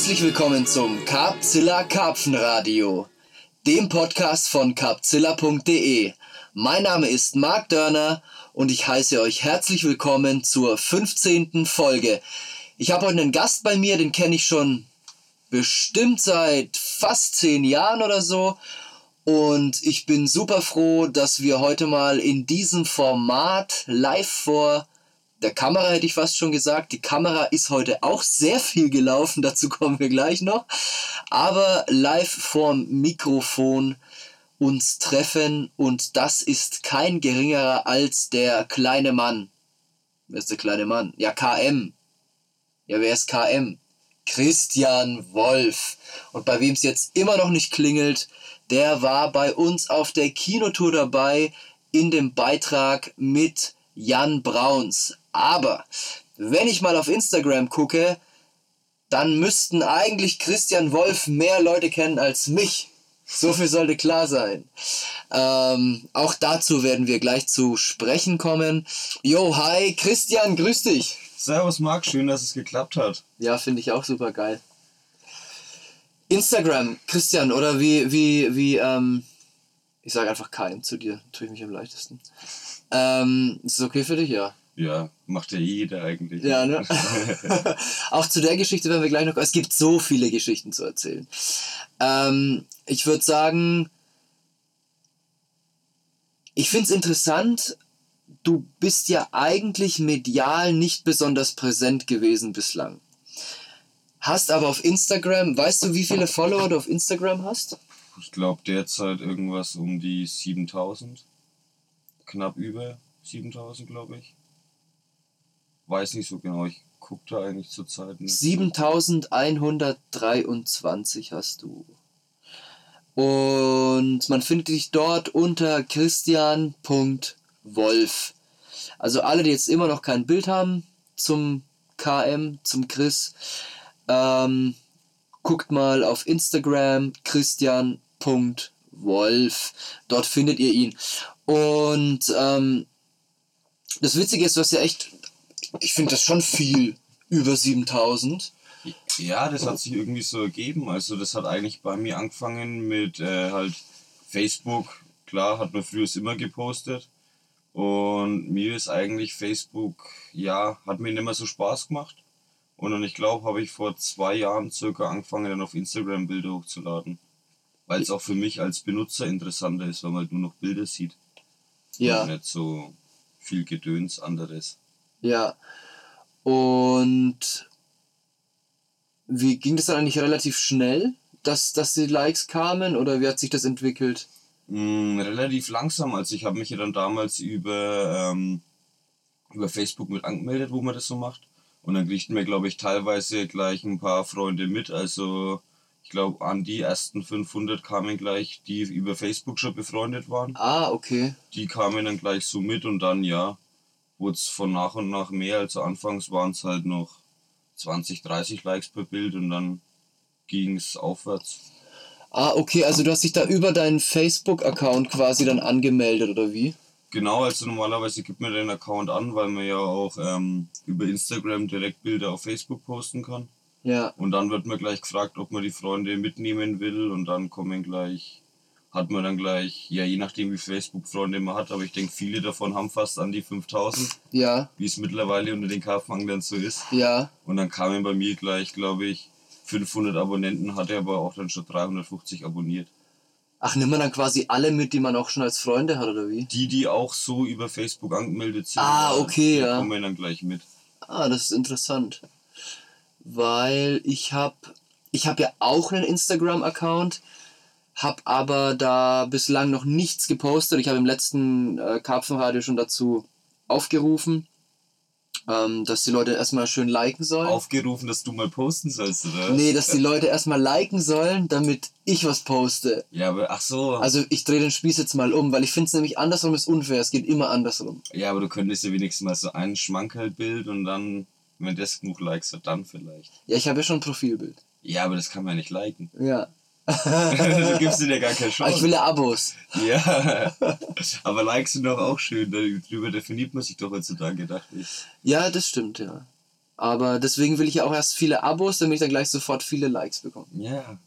Herzlich willkommen zum Carpzilla Karpfenradio, dem Podcast von carpzilla.de. Mein Name ist Marc Dörner und ich heiße euch herzlich willkommen zur 15. Folge. Ich habe heute einen Gast bei mir, den kenne ich schon bestimmt seit fast zehn Jahren oder so. Und ich bin super froh, dass wir heute mal in diesem Format live vor der Kamera hätte ich fast schon gesagt. Die Kamera ist heute auch sehr viel gelaufen, dazu kommen wir gleich noch. Aber live vorm Mikrofon uns treffen und das ist kein geringerer als der kleine Mann. Wer ist der kleine Mann? Ja, KM. Ja, wer ist KM? Christian Wolf. Und bei wem es jetzt immer noch nicht klingelt, der war bei uns auf der Kinotour dabei in dem Beitrag mit Jan Brauns. Aber wenn ich mal auf Instagram gucke, dann müssten eigentlich Christian Wolf mehr Leute kennen als mich. So viel sollte klar sein. Ähm, auch dazu werden wir gleich zu sprechen kommen. Yo, hi, Christian, grüß dich. Servus, Marc, schön, dass es geklappt hat. Ja, finde ich auch super geil. Instagram, Christian, oder wie, wie, wie, ähm, ich sage einfach kein zu dir, tue ich mich am leichtesten. Ähm, ist es okay für dich? Ja. Ja, macht ja jeder eigentlich. Ja, ne? Auch zu der Geschichte werden wir gleich noch. Es gibt so viele Geschichten zu erzählen. Ähm, ich würde sagen, ich finde es interessant, du bist ja eigentlich medial nicht besonders präsent gewesen bislang. Hast aber auf Instagram, weißt du, wie viele Follower du auf Instagram hast? Ich glaube derzeit irgendwas um die 7000. Knapp über 7000, glaube ich weiß nicht so genau. Ich gucke da eigentlich zur Zeit nicht. 7123 hast du. Und man findet dich dort unter christian.wolf. Also alle, die jetzt immer noch kein Bild haben zum KM, zum Chris, ähm, guckt mal auf Instagram christian.wolf. Dort findet ihr ihn. Und ähm, das Witzige ist, du hast ja echt ich finde das schon viel, über 7000. Ja, das hat sich irgendwie so ergeben. Also das hat eigentlich bei mir angefangen mit äh, halt Facebook. Klar, hat man früher immer gepostet. Und mir ist eigentlich Facebook, ja, hat mir nicht mehr so Spaß gemacht. Und dann, ich glaube, habe ich vor zwei Jahren circa angefangen, dann auf Instagram Bilder hochzuladen. Weil es auch für mich als Benutzer interessanter ist, weil man halt nur noch Bilder sieht. Ja. Und nicht so viel Gedöns anderes. Ja. Und wie ging das dann eigentlich relativ schnell, dass, dass die Likes kamen oder wie hat sich das entwickelt? Mm, relativ langsam. Also ich habe mich ja dann damals über, ähm, über Facebook mit angemeldet, wo man das so macht. Und dann kriegten mir, glaube ich, teilweise gleich ein paar Freunde mit. Also ich glaube, an die ersten 500 kamen gleich, die über Facebook schon befreundet waren. Ah, okay. Die kamen dann gleich so mit und dann, ja, wurde es von nach und nach mehr. Also anfangs waren es halt noch 20, 30 Likes per Bild und dann ging es aufwärts. Ah, okay, also du hast dich da über deinen Facebook-Account quasi dann angemeldet oder wie? Genau, also normalerweise gibt man den Account an, weil man ja auch ähm, über Instagram direkt Bilder auf Facebook posten kann. Ja. Und dann wird man gleich gefragt, ob man die Freunde mitnehmen will und dann kommen gleich hat man dann gleich, ja, je nachdem wie Facebook-Freunde man hat, aber ich denke, viele davon haben fast an die 5000. Ja. Wie es mittlerweile unter den Karpfenanglern so ist. Ja. Und dann kamen bei mir gleich, glaube ich, 500 Abonnenten, hatte aber auch dann schon 350 abonniert. Ach, nimmt man dann quasi alle mit, die man auch schon als Freunde hat, oder wie? Die, die auch so über Facebook angemeldet sind. Ah, okay, ja. kommen dann gleich mit. Ah, das ist interessant. Weil ich habe ich hab ja auch einen Instagram-Account, habe aber da bislang noch nichts gepostet. Ich habe im letzten äh, Karpfenradio schon dazu aufgerufen, ähm, dass die Leute erstmal schön liken sollen. Aufgerufen, dass du mal posten sollst, oder? Nee, dass die Leute erstmal liken sollen, damit ich was poste. Ja, aber ach so. Also ich drehe den Spieß jetzt mal um, weil ich finde es nämlich andersrum ist unfair. Es geht immer andersrum. Ja, aber du könntest ja wenigstens mal so ein Schmankerlbild und dann, wenn das genug Likes hat, dann vielleicht. Ja, ich habe ja schon ein Profilbild. Ja, aber das kann man ja nicht liken. Ja, du gibst dir ja gar keine Chance. Ich will ja Abos. Ja, aber Likes sind doch auch schön. Darüber definiert man sich doch heutzutage, dachte ich. Ja, das stimmt, ja. Aber deswegen will ich ja auch erst viele Abos, damit ich dann gleich sofort viele Likes bekomme. Ja.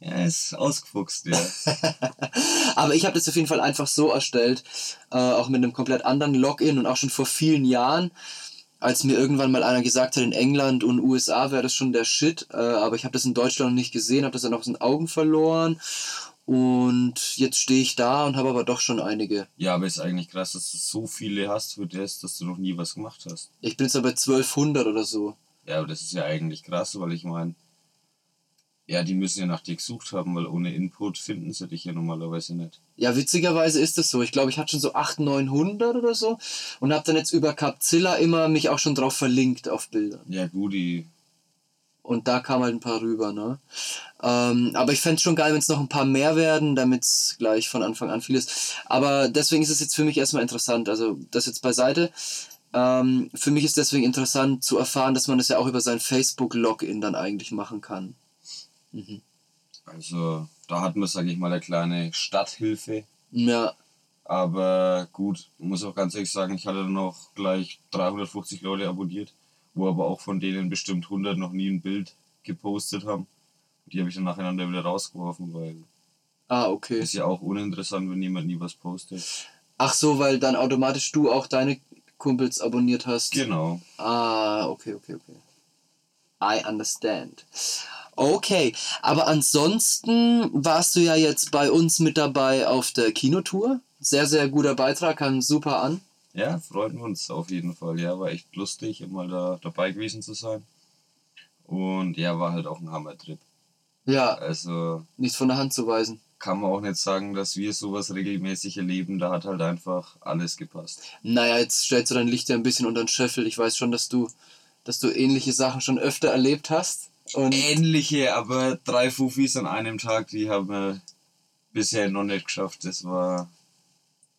Ja, ist ausgefuchst, ja. Aber ich habe das auf jeden Fall einfach so erstellt, äh, auch mit einem komplett anderen Login und auch schon vor vielen Jahren, als mir irgendwann mal einer gesagt hat, in England und USA wäre das schon der Shit, äh, aber ich habe das in Deutschland noch nicht gesehen, habe das dann aus den Augen verloren und jetzt stehe ich da und habe aber doch schon einige. ja, aber ist eigentlich krass, dass du so viele hast für das, dass du noch nie was gemacht hast. Ich bin jetzt aber bei 1200 oder so. Ja, aber das ist ja eigentlich krass, weil ich meine, ja, die müssen ja nach dir gesucht haben, weil ohne Input finden sie dich ja normalerweise nicht. Ja, witzigerweise ist das so. Ich glaube, ich hatte schon so 800, 900 oder so und habe dann jetzt über Capzilla immer mich auch schon drauf verlinkt auf Bildern. Ja, gut, die, Und da kam halt ein paar rüber, ne? Ähm, aber ich fände es schon geil, wenn es noch ein paar mehr werden, damit es gleich von Anfang an viel ist. Aber deswegen ist es jetzt für mich erstmal interessant. Also das jetzt beiseite. Ähm, für mich ist deswegen interessant zu erfahren, dass man das ja auch über sein Facebook-Login dann eigentlich machen kann. Mhm. also da hatten wir, sage ich mal, eine kleine Stadthilfe. Ja, Aber gut, muss auch ganz ehrlich sagen, ich hatte dann noch gleich 350 Leute abonniert, wo aber auch von denen bestimmt 100 noch nie ein Bild gepostet haben. Die habe ich dann nacheinander wieder rausgeworfen, weil ah, okay. ist ja auch uninteressant, wenn jemand nie was postet. Ach so, weil dann automatisch du auch deine Kumpels abonniert hast. Genau. Ah, okay, okay, okay. I understand. Okay, aber ansonsten warst du ja jetzt bei uns mit dabei auf der Kinotour. Sehr, sehr guter Beitrag, kam super an. Ja, freuen wir uns auf jeden Fall. Ja, war echt lustig, immer da dabei gewesen zu sein. Und ja, war halt auch ein Hammertrip. Ja, Also nichts von der Hand zu weisen. kann man auch nicht sagen, dass wir sowas regelmäßig erleben. Da hat halt einfach alles gepasst. Naja, jetzt stellst du dein Licht ja ein bisschen unter den Scheffel. Ich weiß schon, dass du, dass du ähnliche Sachen schon öfter erlebt hast. Und Ähnliche, aber drei Fufis an einem Tag, die haben wir bisher noch nicht geschafft. Das war,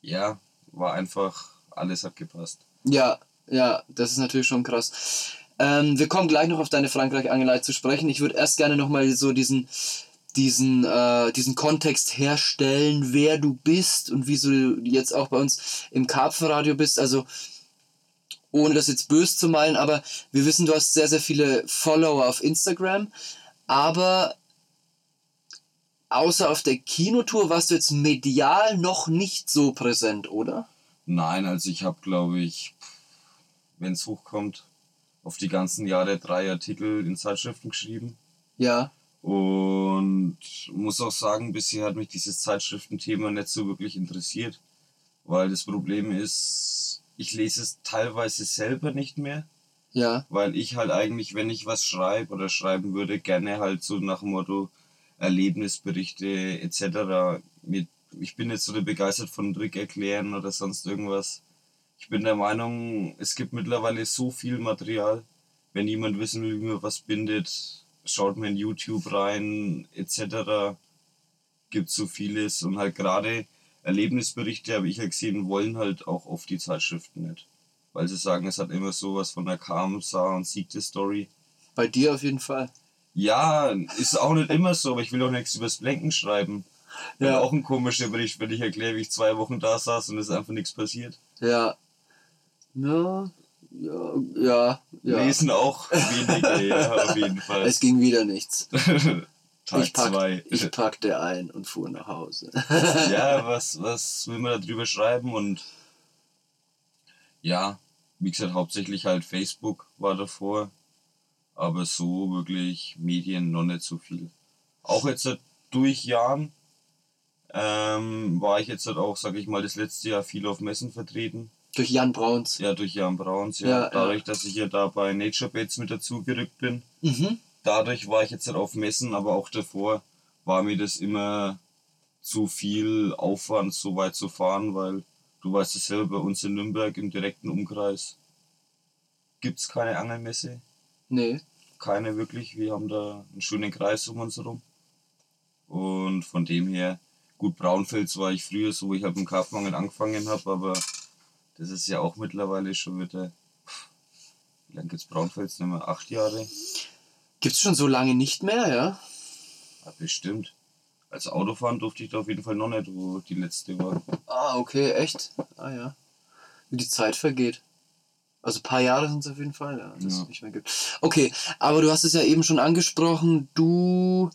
ja, war einfach, alles hat gepasst. Ja, ja, das ist natürlich schon krass. Ähm, wir kommen gleich noch auf deine Frankreich-Angelei zu sprechen. Ich würde erst gerne nochmal so diesen, diesen, äh, diesen Kontext herstellen, wer du bist und wieso du jetzt auch bei uns im Karpfenradio bist. Also, ohne das jetzt böse zu meinen, aber wir wissen, du hast sehr, sehr viele Follower auf Instagram. Aber außer auf der Kinotour warst du jetzt medial noch nicht so präsent, oder? Nein, also ich habe, glaube ich, wenn es hochkommt, auf die ganzen Jahre drei Artikel in Zeitschriften geschrieben. Ja. Und muss auch sagen, bisher hat mich dieses Zeitschriftenthema nicht so wirklich interessiert, weil das Problem ist, ich lese es teilweise selber nicht mehr, Ja. weil ich halt eigentlich, wenn ich was schreibe oder schreiben würde, gerne halt so nach dem Motto Erlebnisberichte etc. Mit, ich bin jetzt so begeistert von Trick erklären oder sonst irgendwas. Ich bin der Meinung, es gibt mittlerweile so viel Material. Wenn jemand wissen will, wie man was bindet, schaut mal in YouTube rein, etc. Gibt so vieles und halt gerade Erlebnisberichte, habe ich ja gesehen, wollen halt auch oft die Zeitschriften nicht. Weil sie sagen, es hat immer sowas von der Kamsa und Siegte Story. Bei dir auf jeden Fall. Ja, ist auch nicht immer so, aber ich will auch nichts übers Blenken schreiben. Ja. Auch ein komischer Bericht, wenn ich erkläre, wie ich zwei Wochen da saß und es ist einfach nichts passiert. Ja. Ja. Ja. Ja. ja. Lesen auch wenige, ja, auf jeden Fall. Es ging wieder nichts. Tag ich, pack, zwei. ich packte ein und fuhr nach Hause. ja, was, was will man da drüber schreiben? Und ja, wie gesagt, hauptsächlich halt Facebook war davor, aber so wirklich Medien noch nicht so viel. Auch jetzt halt durch Jahren ähm, war ich jetzt halt auch, sag ich mal, das letzte Jahr viel auf Messen vertreten. Durch Jan Brauns. Ja, durch Jan Brauns, ja. Ja, ja. Dadurch, dass ich ja da bei Nature Baits mit dazu gerückt bin. Mhm. Dadurch war ich jetzt halt auf Messen, aber auch davor war mir das immer zu viel Aufwand, so weit zu fahren, weil du weißt es selber, bei uns in Nürnberg im direkten Umkreis gibt es keine Angelmesse. Nee. Keine wirklich. Wir haben da einen schönen Kreis um uns herum. Und von dem her, gut, Braunfels war ich früher so, wo ich halt mit dem Karpfenangeln angefangen habe, aber das ist ja auch mittlerweile schon wieder. pff, Wie lange gibt's Braunfels? Nicht mehr acht Jahre. Gibt's schon so lange nicht mehr, ja? Ja, bestimmt. Als Autofahren durfte ich da auf jeden Fall noch nicht, wo die letzte war. Ah, okay, echt? Ah ja. Wie die Zeit vergeht. Also ein paar Jahre sind es auf jeden Fall, ja, dass Ja. es nicht mehr gibt. Okay, aber du hast es ja eben schon angesprochen, du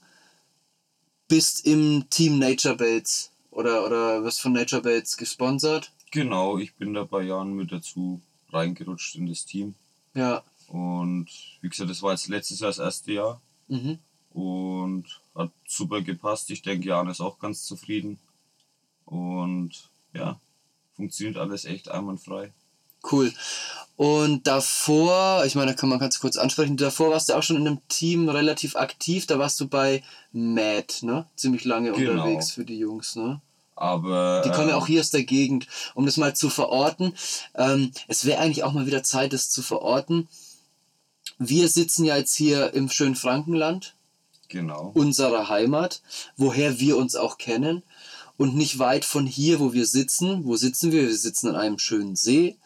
bist im Team Nature Baits oder, oder wirst von Nature Baits gesponsert. Genau, ich bin da bei Jahren mit dazu reingerutscht in das Team. Ja. Und wie gesagt, das war jetzt letztes Jahr das erste Jahr Mhm. und hat super gepasst. Ich denke, Jan ist auch ganz zufrieden. Und ja, funktioniert alles echt einwandfrei. Cool. Und davor, ich meine, da kann man ganz kurz ansprechen, davor warst du auch schon in einem Team relativ aktiv, da warst du bei Mad, ne? Ziemlich lange Genau. unterwegs für die Jungs, ne? Aber Die kommen ja ähm, auch hier aus der Gegend, um das mal zu verorten. Ähm, es wäre eigentlich auch mal wieder Zeit, das zu verorten. Wir sitzen ja jetzt hier im schönen Frankenland, Genau. unserer Heimat, woher wir uns auch kennen. Und nicht weit von hier, wo wir sitzen. Wo sitzen wir? Wir sitzen an einem schönen See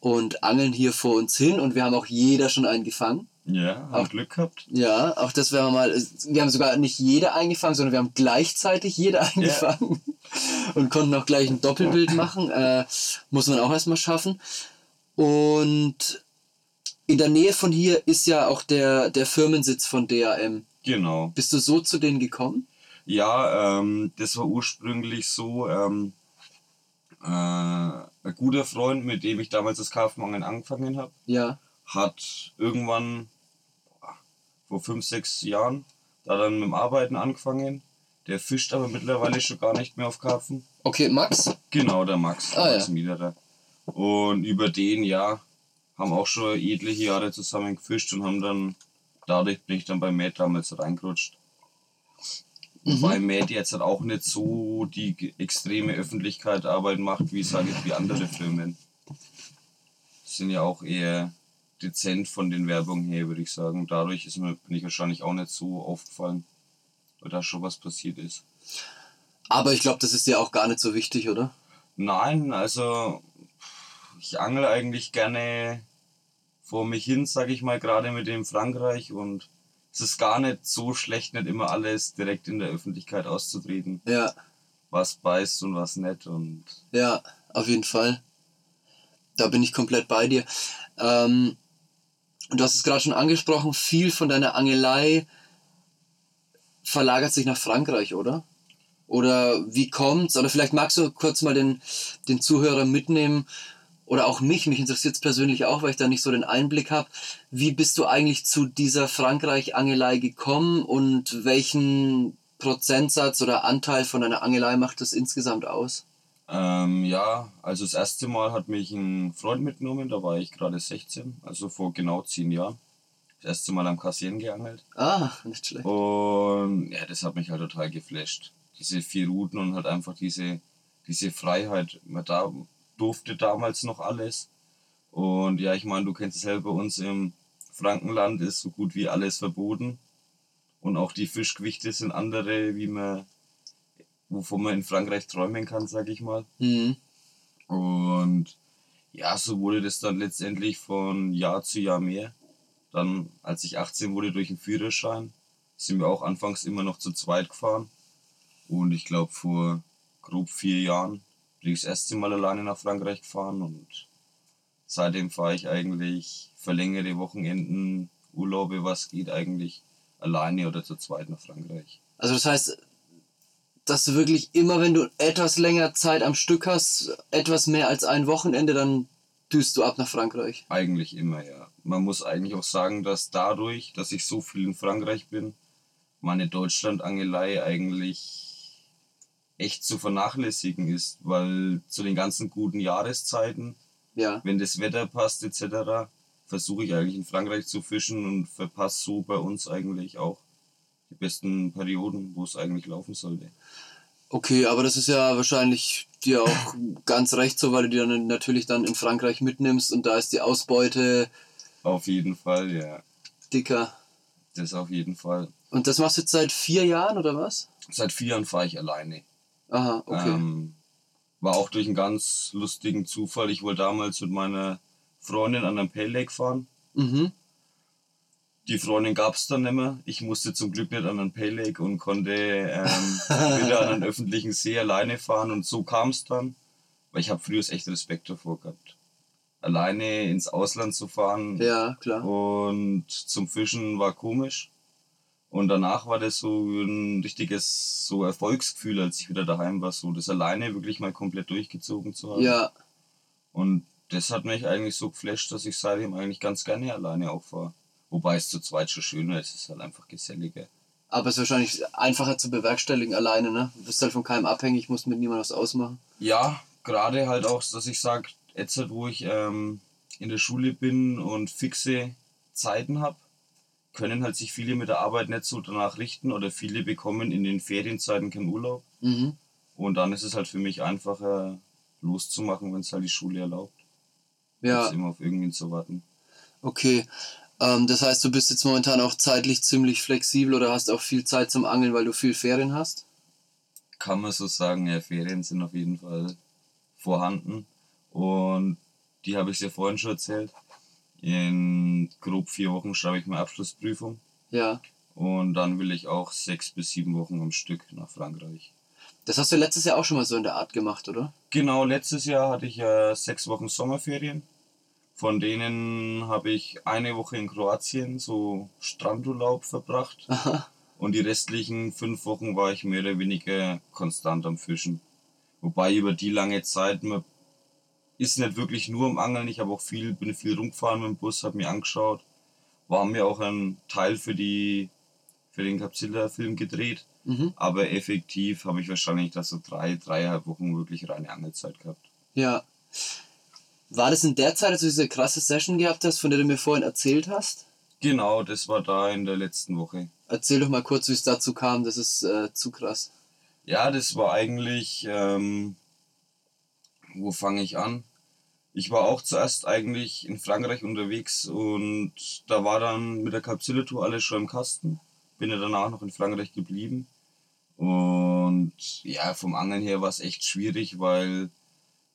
und angeln hier vor uns hin. Und wir haben auch jeder schon einen gefangen. Ja, Auch- Glück gehabt. Ja, auch das werden wir mal. Wir haben sogar nicht jeder eingefangen, sondern wir haben gleichzeitig jeder eingefangen und konnten auch gleich ein Doppelbild machen. Äh, muss man auch erstmal schaffen. Und in der Nähe von hier ist ja auch der, der Firmensitz von DAM. Genau. Bist du so zu denen gekommen? Ja, ähm, das war ursprünglich so, ähm, äh, ein guter Freund, mit dem ich damals das Karpfenangeln angefangen habe, Ja. hat irgendwann vor fünf, sechs Jahren da dann mit dem Arbeiten angefangen. Der fischt aber mittlerweile schon gar nicht mehr auf Karpfen. Okay, Max? Genau, der Max, Ah, Max Miederer. Und über den, ja, haben auch schon etliche Jahre zusammen gefischt und haben dann, dadurch bin ich dann bei Matt damals reingerutscht. Wobei Matt jetzt halt auch nicht so die extreme Öffentlichkeit Arbeit macht, wie sage ich, wie andere Firmen. Sind ja auch eher dezent von den Werbungen her, würde ich sagen. Dadurch ist mir, bin ich wahrscheinlich auch nicht so aufgefallen, weil da schon was passiert ist. Aber ich glaube, das ist ja auch gar nicht so wichtig, oder? Nein, also ich angel eigentlich gerne vor mich hin, sage ich mal, gerade mit dem Frankreich und es ist gar nicht so schlecht, nicht immer alles direkt in der Öffentlichkeit auszutreten, Ja, was beißt und was nicht und ja, auf jeden Fall. Da bin ich komplett bei dir. Ähm, du hast es gerade schon angesprochen, viel von deiner Angelei verlagert sich nach Frankreich, oder? Oder wie kommt's? Oder vielleicht magst du kurz mal den, den Zuhörer mitnehmen oder auch mich, mich interessiert es persönlich auch, weil ich da nicht so den Einblick habe. Wie bist du eigentlich zu dieser Frankreich-Angelei gekommen und welchen Prozentsatz oder Anteil von deiner Angelei macht das insgesamt aus? ähm, ja, also das erste Mal hat mich ein Freund mitgenommen, da war ich gerade 16, also vor genau 10 Jahren. Das erste Mal am Kassieren geangelt. Ah, nicht schlecht. Und ja, das hat mich halt total geflasht. Diese vier Routen und halt einfach diese, diese Freiheit. Man da durfte damals noch alles. Und ja, ich meine, du kennst es selber, bei uns im Frankenland ist so gut wie alles verboten. Und auch die Fischgewichte sind andere, wie man, wovon man in Frankreich träumen kann, sag ich mal. Mhm. Und ja, so wurde das dann letztendlich von Jahr zu Jahr mehr. Dann, als ich 18 wurde durch den Führerschein, sind wir auch anfangs immer noch zu zweit gefahren. Und ich glaube, vor grob vier Jahren bin ich das erste Mal alleine nach Frankreich gefahren und seitdem fahre ich eigentlich verlängerte Wochenenden, Urlaube, was geht, eigentlich alleine oder zu zweit nach Frankreich. Also das heißt, dass du wirklich immer, wenn du etwas länger Zeit am Stück hast, etwas mehr als ein Wochenende, dann düst du ab nach Frankreich. Eigentlich immer, ja. Man muss eigentlich auch sagen, dass dadurch, dass ich so viel in Frankreich bin, meine Deutschlandangelei eigentlich echt zu vernachlässigen ist, weil zu den ganzen guten Jahreszeiten, Ja. wenn das Wetter passt etc., versuche ich eigentlich in Frankreich zu fischen und verpasse so bei uns eigentlich auch die besten Perioden, wo es eigentlich laufen sollte. Okay, aber das ist ja wahrscheinlich dir auch ganz recht so, weil du die dann natürlich dann in Frankreich mitnimmst und da ist die Ausbeute Auf jeden Fall, ja. dicker. Das auf jeden Fall. Und das machst du jetzt seit vier Jahren oder was? Seit vier Jahren fahre ich alleine. Aha, okay. Ähm, war auch durch einen ganz lustigen Zufall. Ich wollte damals mit meiner Freundin an einem Pale Lake fahren. Mhm. Die Freundin gab es dann nicht mehr. Ich musste zum Glück nicht an einen Pale Lake und konnte ähm, wieder an einen öffentlichen See alleine fahren. Und so kam es dann. Weil ich habe früher echt Respekt davor gehabt. alleine ins Ausland zu fahren Ja, klar. und zum Fischen war komisch. Und danach war das so ein richtiges so Erfolgsgefühl, als ich wieder daheim war, so das alleine wirklich mal komplett durchgezogen zu haben. Ja, Und das hat mich eigentlich so geflasht, dass ich seitdem eigentlich ganz gerne alleine auch fahre. Wobei es zu zweit schon schöner ist, es ist halt einfach geselliger. aber es ist wahrscheinlich einfacher zu bewerkstelligen alleine, ne? Du bist halt von keinem abhängig, musst mit niemandem was ausmachen. Ja, gerade halt auch, dass ich sage, jetzt halt, wo ich ähm, in der Schule bin und fixe Zeiten habe, können halt sich viele mit der Arbeit nicht so danach richten oder viele bekommen in den Ferienzeiten keinen Urlaub. Mhm. Und dann ist es halt für mich einfacher loszumachen, wenn es halt die Schule erlaubt. Ja, Als immer auf irgendwen zu warten. okay. Ähm, das heißt, du bist jetzt momentan auch zeitlich ziemlich flexibel oder hast auch viel Zeit zum Angeln, weil du viel Ferien hast? Kann man so sagen, ja, Ferien sind auf jeden Fall vorhanden. Und die habe ich dir vorhin schon erzählt. In grob vier Wochen schreibe ich meine Abschlussprüfung. Ja. Und dann will ich auch sechs bis sieben Wochen am Stück nach Frankreich. Das hast du letztes Jahr auch schon mal so in der Art gemacht, oder? Genau, letztes Jahr hatte ich ja sechs Wochen Sommerferien. Von denen habe ich eine Woche in Kroatien so Strandurlaub verbracht. Aha. Und die restlichen fünf Wochen war ich mehr oder weniger konstant am Fischen. Wobei über die lange Zeit, man ist nicht wirklich nur am Angeln. Ich habe auch viel, bin viel rumgefahren mit dem Bus, habe mir angeschaut. War mir auch ein Teil für die für den Capsilla-Film gedreht. Mhm. Aber effektiv habe ich wahrscheinlich da so drei, dreieinhalb Wochen wirklich reine Angelzeit gehabt. Ja. War das in der Zeit, als du diese krasse Session gehabt hast, von der du mir vorhin erzählt hast? Genau, das war da in der letzten Woche. Erzähl doch mal kurz, wie es dazu kam. Das ist äh, zu krass. Ja, das war eigentlich, ähm, wo fange ich an? Ich war auch zuerst eigentlich in Frankreich unterwegs und da war dann mit der Capsule-Tour alles schon im Kasten. Bin ja danach noch in Frankreich geblieben. Und ja, vom Angeln her war es echt schwierig, weil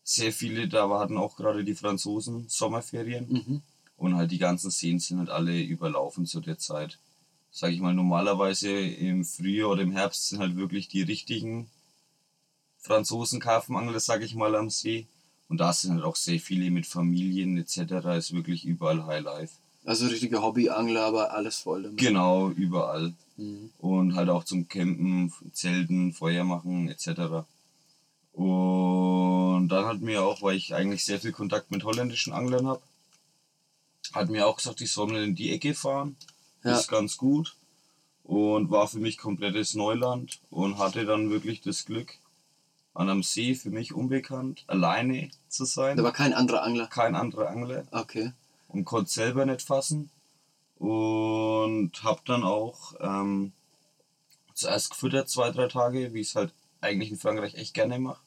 sehr viele da hatten auch gerade die Franzosen Sommerferien. Mhm. Und halt die ganzen Seen sind halt alle überlaufen zu der Zeit. Sag ich mal, normalerweise im Frühjahr oder im Herbst sind halt wirklich die richtigen Franzosen Karpfenangler, sag ich mal, am See. Und da sind halt auch sehr viele mit Familien etc. Ist wirklich überall Highlife. Also richtige Hobbyangler, aber alles voll damit. Genau, überall. Mhm. Und halt auch zum Campen, Zelten, Feuer machen etc. Und dann hat mir auch, weil ich eigentlich sehr viel Kontakt mit holländischen Anglern habe, hat mir auch gesagt, ich soll mal in die Ecke fahren. Ja. Ist ganz gut. Und war für mich komplettes Neuland und hatte dann wirklich das Glück, an einem See für mich unbekannt, alleine zu sein. Da war kein anderer Angler. Kein anderer Angler Okay. und konnte selber nicht fassen. Und habe dann auch ähm, zuerst gefüttert, zwei, drei Tage, wie ich es halt eigentlich in Frankreich echt gerne mache.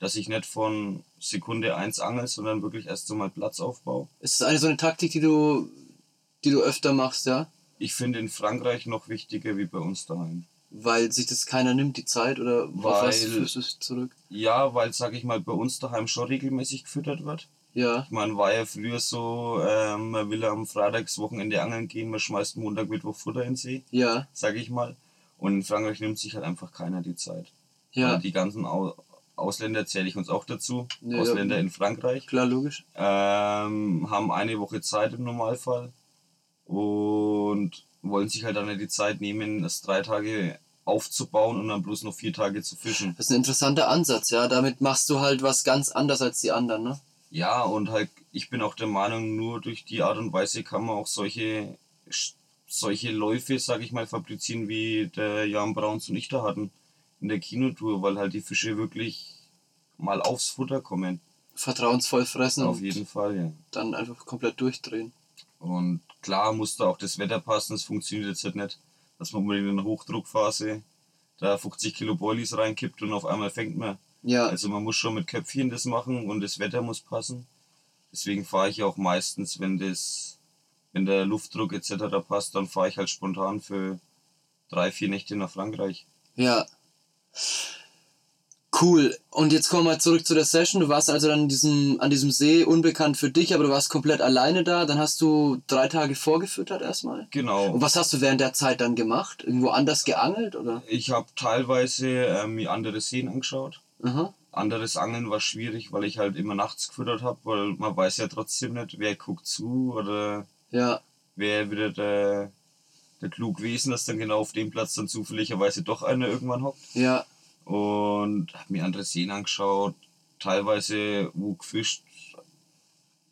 Dass ich nicht von Sekunde eins angel, sondern wirklich erst so mal Platz aufbaue. Ist das eine so eine Taktik, die du, die du öfter machst, ja? Ich finde in Frankreich noch wichtiger wie bei uns daheim. Weil sich das keiner nimmt, die Zeit, oder auf was Weil- führst du es zurück? Ja, weil, sag ich mal, bei uns daheim schon regelmäßig gefüttert wird. Ja. Ich meine, war ja früher so, ähm, man will am Freitagswochenende angeln gehen, man schmeißt Montag, Mittwoch Futter in den See, Ja. sag ich mal. Und in Frankreich nimmt sich halt einfach keiner die Zeit. Weil Ja. Die ganzen Au Ausländer zähle ich uns auch dazu. Ja, Ausländer ja. in Frankreich Klar, logisch. ähm, haben eine Woche Zeit im Normalfall und wollen sich halt dann nicht die Zeit nehmen, das drei Tage aufzubauen und dann bloß noch vier Tage zu fischen. Das ist ein interessanter Ansatz, ja. Damit machst du halt was ganz anders als die anderen, ne? Ja, und halt, ich bin auch der Meinung, nur durch die Art und Weise kann man auch solche, solche Läufe, sag ich mal, fabrizieren, wie der Jan Brauns und ich da hatten in der Kinotour, weil halt die Fische wirklich mal aufs Futter kommen. Vertrauensvoll fressen Auf und jeden Fall, ja. dann einfach komplett durchdrehen. Und klar muss da auch das Wetter passen, es funktioniert jetzt halt nicht, dass man unbedingt in einer Hochdruckphase da 50 Kilo Boilies reinkippt und auf einmal fängt man. Ja. Also man muss schon mit Köpfchen das machen und das Wetter muss passen. Deswegen fahre ich auch meistens, wenn das, wenn der Luftdruck etc. passt, dann fahre ich halt spontan für drei, vier Nächte nach Frankreich. Ja. Cool. Und jetzt kommen wir zurück zu der Session. Du warst also dann in diesem, an diesem See, unbekannt für dich, aber du warst komplett alleine da. Dann hast du drei Tage vorgefüttert erstmal. Genau. Und was hast du während der Zeit dann gemacht? Irgendwo anders geangelt oder? Ich habe teilweise äh, mir andere Seen angeschaut. Aha. anderes Angeln war schwierig, weil ich halt immer nachts gefüttert habe, weil man weiß ja trotzdem nicht, wer guckt zu oder Ja, wer wieder der, der klug Wesen, dass dann genau auf dem Platz dann zufälligerweise doch einer irgendwann hockt. ja, Und habe mir andere Seen angeschaut, teilweise wo gefischt.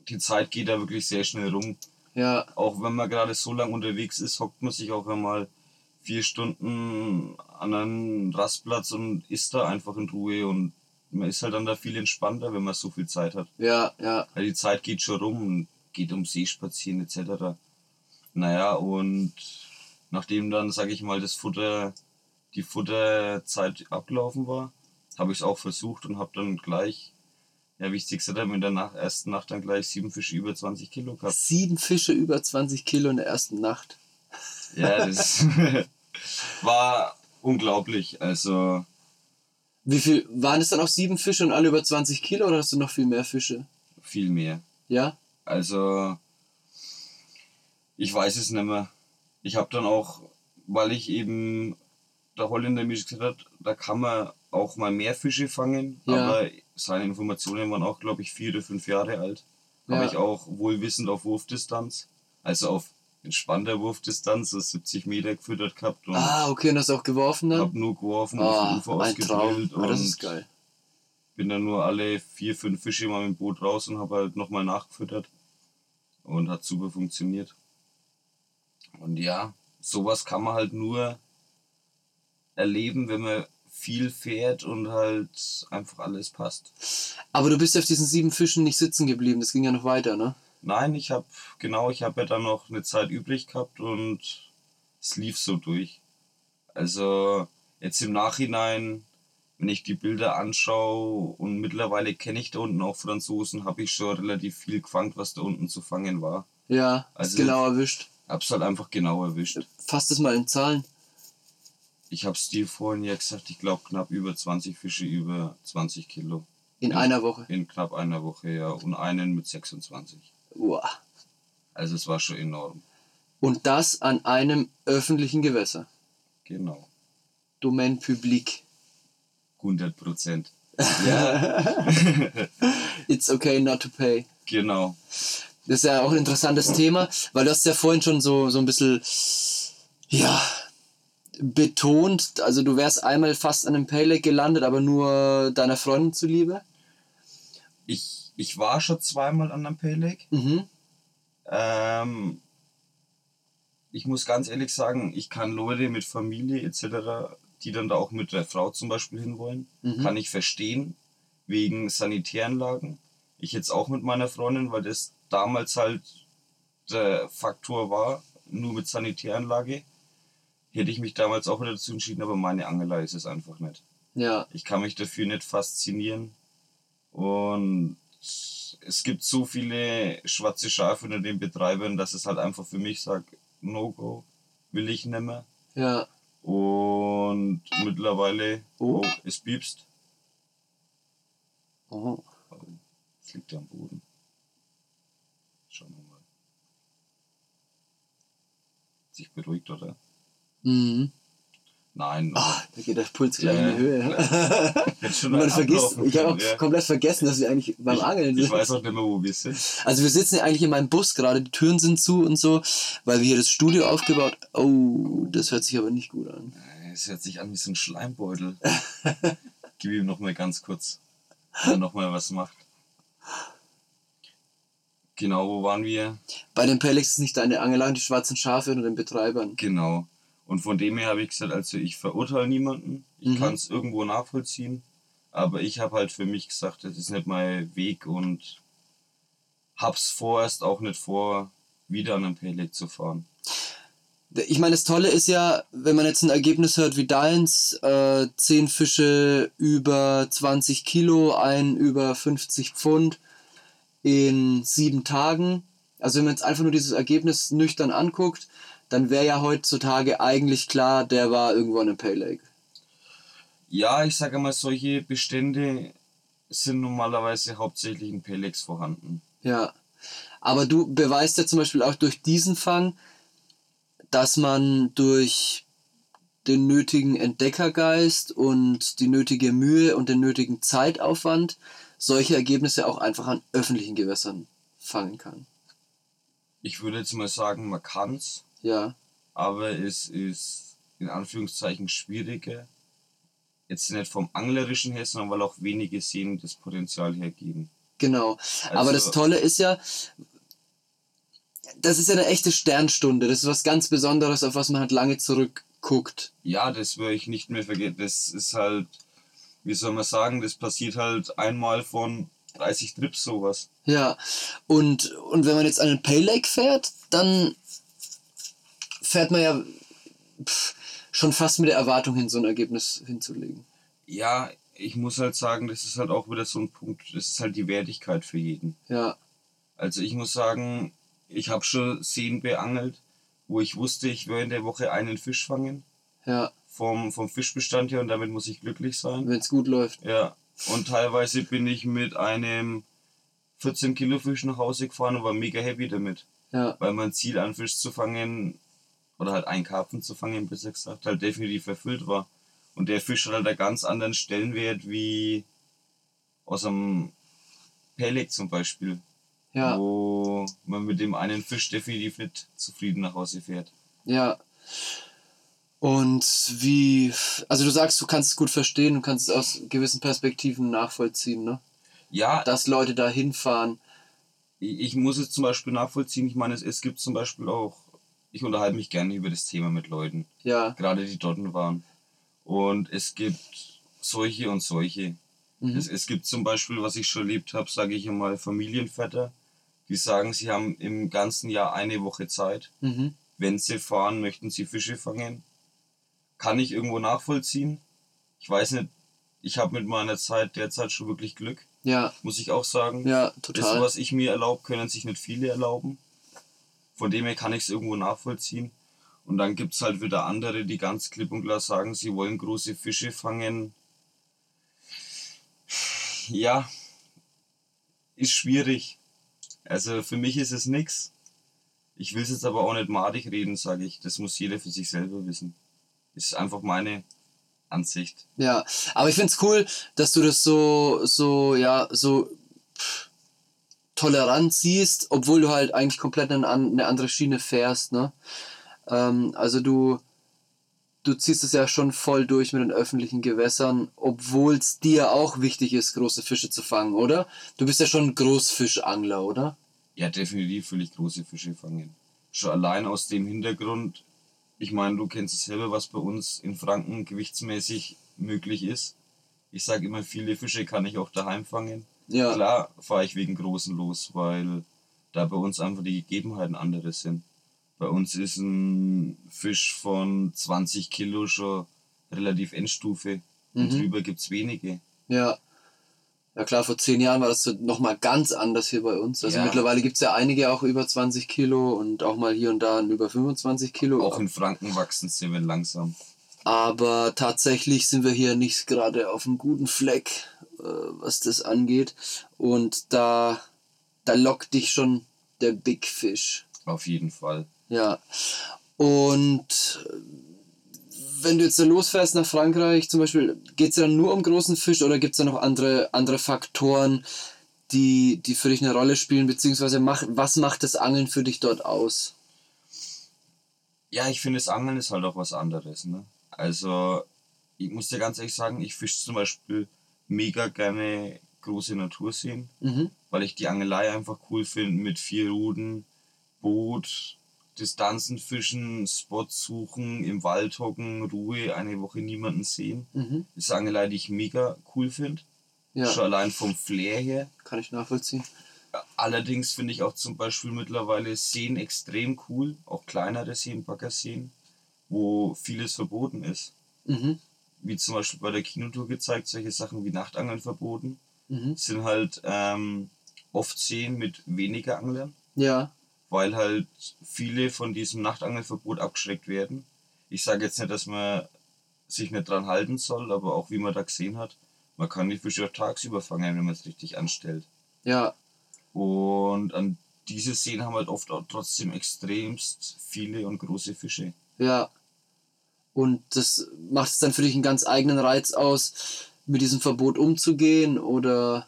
Die Zeit geht da wirklich sehr schnell rum. ja, Auch wenn man gerade so lang unterwegs ist, hockt man sich auch einmal vier Stunden an einen Rastplatz und isst da einfach in Ruhe und man ist halt dann da viel entspannter, wenn man so viel Zeit hat. ja, ja, Weil die Zeit geht schon rum und geht um See spazieren etc. Naja, und nachdem dann, sage ich mal, das Futter, die Futterzeit abgelaufen war, habe ich es auch versucht und habe dann gleich, ja, wie ich es gesagt habe, in der Nacht, ersten Nacht dann gleich sieben Fische über 20 Kilo gehabt. sieben Fische über 20 Kilo in der ersten Nacht. Ja, das war unglaublich. Also, Wie viel, waren es dann auch sieben Fische und alle über 20 Kilo oder hast du noch viel mehr Fische? viel mehr. Ja? Also, ich weiß es nicht mehr. Ich habe dann auch, weil ich eben, der Holländer mir gesagt hat, da kann man auch mal mehr Fische fangen, Ja. aber seine Informationen waren auch, glaube ich, vier oder fünf Jahre alt. Ja. Habe ich auch wohlwissend auf Wurfdistanz, also auf entspannter Wurfdistanz, so 70 Meter gefüttert gehabt und Ah, okay, und hast auch geworfen dann? habe nur geworfen, Ah, auf Ufer ausgedrillt Ah, das ist geil. bin dann nur alle vier, fünf Fische mal mit dem Boot raus und habe halt nochmal nachgefüttert. Und hat super funktioniert. Und ja, sowas kann man halt nur erleben, wenn man viel fährt und halt einfach alles passt. Aber du bist auf diesen sieben Fischen nicht sitzen geblieben, das ging ja noch weiter, ne? Nein, ich habe, genau, ich habe ja dann noch eine Zeit übrig gehabt und es lief so durch. Also jetzt im Nachhinein, wenn ich die Bilder anschaue und mittlerweile kenne ich da unten auch Franzosen, habe ich schon relativ viel gefangen, was da unten zu fangen war. Ja, Also- genau erwischt. Hab's halt einfach genau erwischt. Fass das mal in Zahlen. Ich hab's dir vorhin ja gesagt, ich glaube knapp über 20 Fische über 20 Kilo. In Ja. einer Woche. In knapp einer Woche, ja. Und einen mit 26. Uah. Also es war schon enorm. Und das an einem öffentlichen Gewässer. Genau. Domaine public. 100 Prozent. It's okay not to pay. Genau. Das ist ja auch ein interessantes Thema, weil du hast ja vorhin schon so, so ein bisschen, ja, betont, also du wärst einmal fast an einem Pay Lake gelandet, aber nur deiner Freundin zuliebe. Ich, ich war schon zweimal an einem Pay Lake. Mhm. Ähm, ich muss ganz ehrlich sagen, ich kann Leute mit Familie etc., die dann da auch mit der Frau zum Beispiel hinwollen, Mhm. kann ich verstehen, wegen Sanitäranlagen. Ich jetzt auch mit meiner Freundin, weil das damals halt der Faktor war, nur mit Sanitäranlage. Hätte ich mich damals auch wieder dazu entschieden, aber meine Angelei ist es einfach nicht. Ja, Ich kann mich dafür nicht faszinieren. Und es gibt so viele schwarze Schafe unter den Betreibern, dass es halt einfach für mich sagt, No-Go, will ich nicht mehr. ja. Und mittlerweile, Oh. oh, es piepst. Oh. Es liegt am Boden. Schauen wir mal. Sich beruhigt, oder? Mhm. Nein. Ah, da geht der Puls gleich Ja, in die Höhe. Schon Man vergisst, ich habe auch ja. komplett vergessen, dass wir eigentlich beim Angeln sind. Ich weiß auch nicht mehr, wo wir sind. Also wir sitzen ja eigentlich in meinem Bus gerade, die Türen sind zu und so, weil wir hier das Studio aufgebaut. Oh, das hört sich aber nicht gut an. Es hört sich an wie so ein Schleimbeutel. Gib ihm noch mal ganz kurz, wenn er noch mal was macht. Genau, wo waren wir? Bei den Pellets ist nicht deine Angelangt, die schwarzen Schafe unter den Betreibern. Genau. Und von dem her habe ich gesagt, also ich verurteile niemanden. Ich Mhm. kann es irgendwo nachvollziehen. Aber ich habe halt für mich gesagt, das ist nicht mein Weg und hab's vorerst auch nicht vor, wieder an einem Peleg zu fahren. Ich meine, das Tolle ist ja, wenn man jetzt ein Ergebnis hört wie deins, äh, 10 Fische über 20 Kilo, ein über 50 Pfund in sieben Tagen. Also wenn man jetzt einfach nur dieses Ergebnis nüchtern anguckt, dann wäre ja heutzutage eigentlich klar, der war irgendwo an einem Pay Lake. Ja, ich sage mal, solche Bestände sind normalerweise hauptsächlich in Pelex vorhanden. Ja. Aber du beweist ja zum Beispiel auch durch diesen Fang, dass man durch den nötigen Entdeckergeist und die nötige Mühe und den nötigen Zeitaufwand solche Ergebnisse auch einfach an öffentlichen Gewässern fangen kann. Ich würde jetzt mal sagen, man kann's, Ja, aber es ist in Anführungszeichen schwieriger. Jetzt nicht vom Anglerischen her, sondern weil auch wenige Seen das Potenzial hergeben. genau. Aber Also- das Tolle ist ja, das ist ja eine echte Sternstunde. Das ist was ganz Besonderes, auf was man halt lange zurückguckt. Ja, das würde ich nicht mehr vergessen. Das ist halt, wie soll man sagen, das passiert halt einmal von 30 Trips sowas. Ja, und, und wenn man jetzt an den Pay Lake fährt, dann fährt man ja pff, schon fast mit der Erwartung hin, so ein Ergebnis hinzulegen. Ja, ich muss halt sagen, das ist halt auch wieder so ein Punkt, das ist halt die Wertigkeit für jeden. Ja, Also ich muss sagen, ich habe schon Seen beangelt, wo ich wusste, ich werde in der Woche einen Fisch fangen, ja, vom, vom Fischbestand her und damit muss ich glücklich sein. wenn es gut läuft. Ja, und teilweise bin ich mit einem 14 Kilo Fisch nach Hause gefahren und war mega happy damit. Ja, weil mein Ziel an Fisch zu fangen oder halt einen Karpfen zu fangen, besser gesagt, halt definitiv erfüllt war. Und der Fisch hat halt einen ganz anderen Stellenwert wie aus einem Peleg zum Beispiel, ja, wo man mit dem einen Fisch definitiv nicht zufrieden nach Hause fährt. ja. Und wie, also du sagst, du kannst es gut verstehen und kannst es aus gewissen Perspektiven nachvollziehen, ne? Ja, Dass Leute da hinfahren. ich ich muss es zum Beispiel nachvollziehen. Ich meine, es, es gibt zum Beispiel auch, ich unterhalte mich gerne über das Thema mit Leuten, Ja, gerade die dort waren. Und es gibt solche und solche. mhm. Es, es gibt zum Beispiel, was ich schon erlebt habe, sage ich einmal, Familienväter, die sagen, sie haben im ganzen Jahr eine Woche Zeit. Mhm. Wenn sie fahren, möchten sie Fische fangen. Kann ich irgendwo nachvollziehen. Ich weiß nicht, ich habe mit meiner Zeit derzeit schon wirklich Glück, ja, muss ich auch sagen. ja, Das, total. was ich mir erlaube, können sich nicht viele erlauben. Von dem her kann ich es irgendwo nachvollziehen. Und dann gibt es halt wieder andere, die ganz klipp und klar sagen, sie wollen große Fische fangen. Ja, ist schwierig. Also für mich ist es nix. Ich will es jetzt aber auch nicht madig reden, sage ich. Das muss jeder für sich selber wissen. Ist einfach meine Ansicht. Ja, aber ich find's cool, dass du das so, so, ja, so pff, tolerant siehst, obwohl du halt eigentlich komplett eine, eine andere Schiene fährst, ne? Ähm, also du, du ziehst es ja schon voll durch mit den öffentlichen Gewässern, obwohl es dir auch wichtig ist, große Fische zu fangen, oder? Du bist ja schon Großfischangler, oder? Ja, definitiv will ich große Fische fangen. Schon allein aus dem Hintergrund, ich meine, du kennst es selber, was bei uns in Franken gewichtsmäßig möglich ist. Ich sage immer, viele Fische kann ich auch daheim fangen. Ja, Klar fahre ich wegen Großen los, weil da bei uns einfach die Gegebenheiten andere sind. Bei uns ist ein Fisch von 20 Kilo schon relativ Endstufe und Mhm. drüber gibt's wenige. ja. Ja klar, vor zehn Jahren war das nochmal ganz anders hier bei uns. Also Ja. mittlerweile gibt's ja einige auch über 20 Kilo und auch mal hier und da ein über 25 Kilo. Auch in Franken wachsen sie langsam. Aber tatsächlich sind wir hier nicht gerade auf einem guten Fleck, was das angeht. Und da, da lockt dich schon der Big Fish. Auf jeden Fall. Ja. Und äh, wenn du jetzt losfährst nach Frankreich zum Beispiel, geht es dann nur um großen Fisch oder gibt es da noch andere, andere Faktoren, die, die für dich eine Rolle spielen? Beziehungsweise mach, was macht das Angeln für dich dort aus? Ja, ich finde, das Angeln ist halt auch was anderes. Ne? Also, ich muss dir ganz ehrlich sagen, ich fische zum Beispiel mega gerne große Naturseen, Mhm. weil ich die Angelei einfach cool finde mit vier Ruden, Boot, Distanzen fischen, Spots suchen, im Wald hocken, Ruhe, eine Woche niemanden sehen. Mhm. Das ist eine Angelei, die ich mega cool finde. Schon Ja, allein vom Flair her. kann ich nachvollziehen. Allerdings finde ich auch zum Beispiel mittlerweile Seen extrem cool, auch kleinere Seen, Baggerseen, wo vieles verboten ist. Mhm. Wie zum Beispiel bei der Kinotour gezeigt, solche Sachen wie Nachtangeln verboten. Mhm. Sind halt ähm, oft Seen mit weniger Anglern, Ja, weil halt viele von diesem Nachtangelverbot abgeschreckt werden. Ich sage jetzt nicht, dass man sich nicht dran halten soll, aber auch wie man da gesehen hat, man kann die Fische auch tagsüber fangen, wenn man es richtig anstellt. ja, Und an diese Seen haben halt oft auch trotzdem extremst viele und große Fische. ja. Und das macht es dann für dich einen ganz eigenen Reiz aus, mit diesem Verbot umzugehen oder,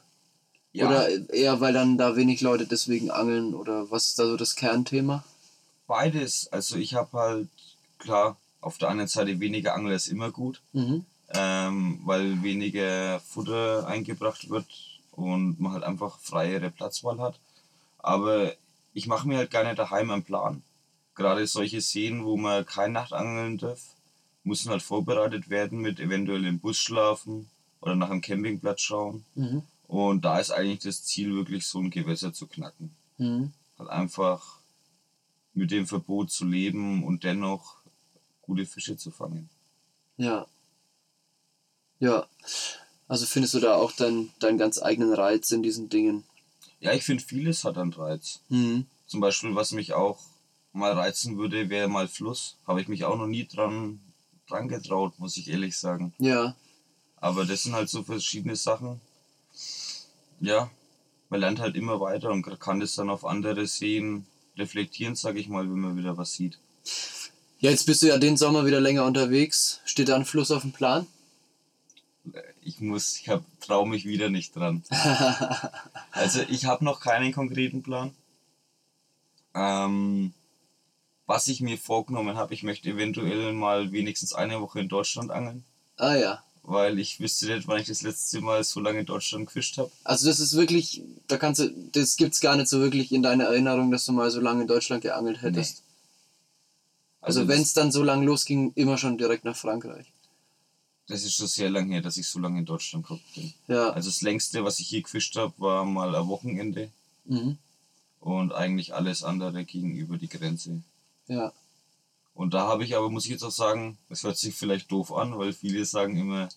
Ja. oder eher, weil dann da wenig Leute deswegen angeln oder was ist da so das Kernthema? Beides. Also ich habe halt, klar, auf der einen Seite weniger Angler ist immer gut, Mhm. ähm, weil weniger Futter eingebracht wird und man halt einfach freiere Platzwahl hat. Aber ich mache mir halt gerne daheim einen Plan. Gerade solche Seen, wo man kein Nachtangeln darf, müssen halt vorbereitet werden mit eventuell im Bus schlafen oder nach einem Campingplatz schauen. Mhm. Und da ist eigentlich das Ziel, wirklich so ein Gewässer zu knacken. Mhm. Halt einfach mit dem Verbot zu leben und dennoch gute Fische zu fangen. Ja. Ja. Also findest du da auch deinen deinen ganz eigenen Reiz in diesen Dingen? Ja, ich finde, vieles hat einen Reiz. Mhm. Zum Beispiel, was mich auch mal reizen würde, wäre mal Fluss. Habe ich mich auch noch nie dran, dran getraut, muss ich ehrlich sagen. Ja. Aber das sind halt so verschiedene Sachen. Ja, man lernt halt immer weiter und kann das dann auf andere Seen reflektieren, sage ich mal, wenn man wieder was sieht. Ja, jetzt bist du ja den Sommer wieder länger unterwegs. Steht da ein Fluss auf dem Plan? Ich muss, ich hab, trau mich wieder nicht dran. Also ich habe noch keinen konkreten Plan. Ähm, was ich mir vorgenommen habe, ich möchte eventuell mal wenigstens eine Woche in Deutschland angeln, ah ja. weil ich wüsste nicht, wann ich das letzte Mal so lange in Deutschland gefischt habe. Also das ist wirklich, da kannst du, das gibt's gar nicht so wirklich in deiner Erinnerung, dass du mal so lange in Deutschland geangelt hättest. Also, das- wenn es dann so lang losging, immer schon direkt nach Frankreich. Das ist schon sehr lange her, dass ich so lange in Deutschland gekommen bin. Ja. Also das längste, was ich hier gefischt habe, war mal ein Wochenende Mhm. und eigentlich alles andere ging über die Grenze. Ja. Und da habe ich aber, muss ich jetzt auch sagen, das hört sich vielleicht doof an, weil viele sagen immer,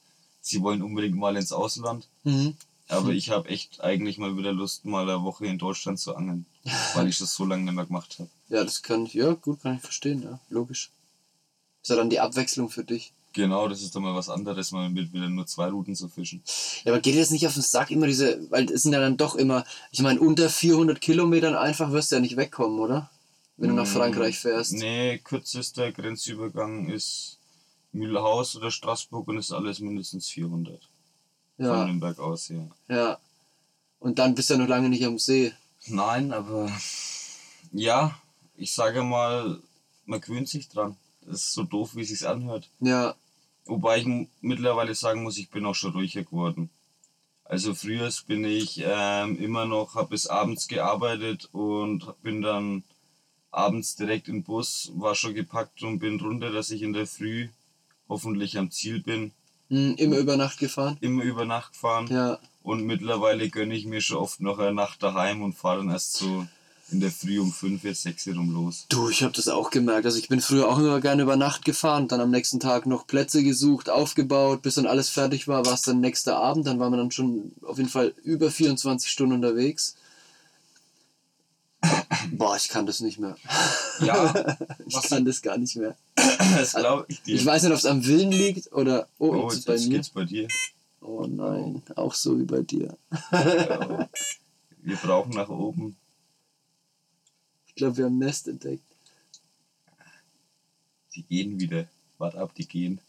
sie wollen unbedingt mal ins Ausland. Mhm. Aber ich habe echt eigentlich mal wieder Lust, mal eine Woche in Deutschland zu angeln, weil ich das so lange nicht mehr gemacht habe. Ja, das kann ich, ja, gut, kann ich verstehen, ja, logisch. Ist ja dann die Abwechslung für dich. Genau, das ist doch mal was anderes, mal mit wieder nur zwei Routen zu fischen. Ja, aber geht dir das nicht auf den Sack, immer diese, weil es sind ja dann doch immer, ich meine, unter 400 Kilometern einfach wirst du ja nicht wegkommen, oder? Wenn du nach Mm, Frankreich fährst. Nee, kürzester Grenzübergang ist Mühlhaus oder Straßburg und ist alles mindestens 400. Von Ja, Nürnberg aus, ja. ja. Und dann bist du ja noch lange nicht am See. Nein, aber ja, ich sage mal, man gewöhnt sich dran. Das ist so doof, wie es sich anhört. Ja, Wobei ich mittlerweile sagen muss, ich bin auch schon ruhiger geworden. Also früher bin ich ähm, immer noch, habe bis abends gearbeitet und bin dann abends direkt im Bus, war schon gepackt und bin runter, dass ich in der Früh hoffentlich am Ziel bin. hm, immer über Nacht gefahren. Immer über Nacht gefahren Ja, und mittlerweile gönne ich mir schon oft noch eine Nacht daheim und fahre dann erst so in der Früh um 5, 6 rum los. Du, ich habe das auch gemerkt. Also ich bin früher auch immer gerne über Nacht gefahren, dann am nächsten Tag noch Plätze gesucht, aufgebaut, bis dann alles fertig war, war es dann nächster Abend, dann waren wir dann schon auf jeden Fall über 24 Stunden unterwegs. Boah, ich kann das nicht mehr. Ja, Ich kann das gar nicht mehr. das glaube ich dir. Ich weiß nicht, ob es am Willen liegt oder oh, oh, jetzt bei jetzt geht's bei dir. Oh nein, auch so wie bei dir. Ja. Wir brauchen nach oben. Ich glaube, wir haben ein Nest entdeckt. Die gehen wieder. Wart ab, die gehen.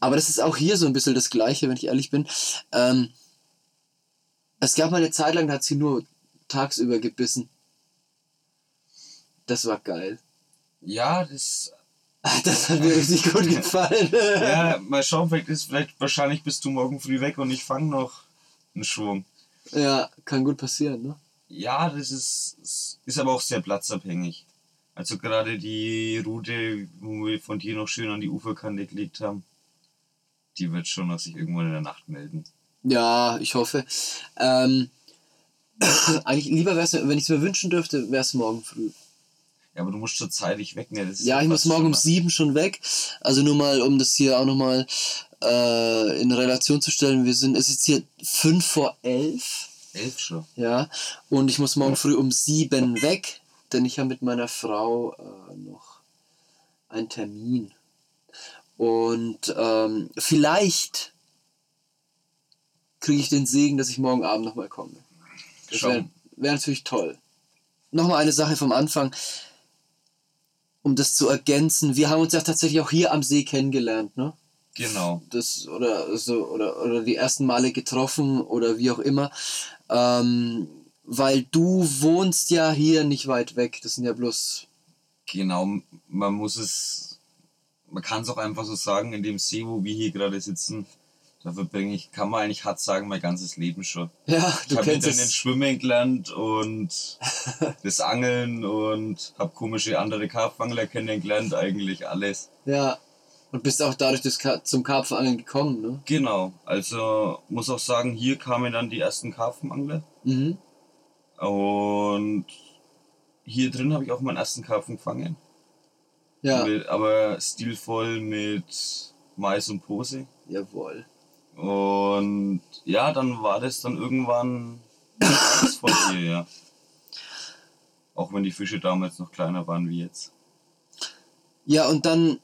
Aber das ist auch hier so ein bisschen das Gleiche, wenn ich ehrlich bin. Ähm, es gab mal eine Zeit lang, da hat sie nur tagsüber gebissen. Das war geil. Ja, das. Das hat mir richtig gut gefallen. Ja, schauen, vielleicht ist vielleicht wahrscheinlich bist du morgen früh weg und ich fange noch einen Schwung. Ja, kann gut passieren, ne? Ja, das ist, ist aber auch sehr platzabhängig. Also gerade die Route, wo wir von dir noch schön an die Uferkante gelegt haben, die wird schon noch sich irgendwann in der Nacht melden. Ja, ich hoffe. Ähm, eigentlich lieber wäre es, wenn ich es mir wünschen dürfte, wäre es morgen früh. Ja, aber du musst schon zeitig weg, ne? Ja, ich muss morgen um sieben schon weg. Also nur mal, um das hier auch nochmal äh, in Relation zu stellen. Wir sind, es ist hier fünf vor elf. Elf schon. Ja, und ich muss morgen früh um sieben weg, denn ich habe mit meiner Frau äh, noch einen Termin. Und ähm, vielleicht kriege ich den Segen, dass ich morgen Abend nochmal komme. Das wäre wär natürlich toll. Nochmal eine Sache vom Anfang. Um das zu ergänzen, wir haben uns ja tatsächlich auch hier am See kennengelernt, ne? Genau. Das oder so oder, oder die ersten Male getroffen oder wie auch immer. Ähm, weil du wohnst ja hier nicht weit weg. Das sind ja bloß. Genau, man muss es, man kann es auch einfach so sagen, in dem See, wo wir hier gerade sitzen, da verbringe ich, kann man eigentlich hart sagen, mein ganzes Leben schon. Ja, du ich habe dann das Schwimmen gelernt und das Angeln und habe komische andere Karpfangler kennengelernt, eigentlich alles. Ja, und bist auch dadurch das zum Karpfenangeln gekommen, ne? Genau, also muss auch sagen, hier kamen dann die ersten Karpfenangler. Mhm. Und hier drin habe ich auch meinen ersten Karpfen gefangen. Ja. Mit, aber stilvoll mit Mais und Pose. Jawohl. Und ja, dann war das dann irgendwann von hier, ja. Auch wenn die Fische damals noch kleiner waren wie jetzt. Ja, und dann,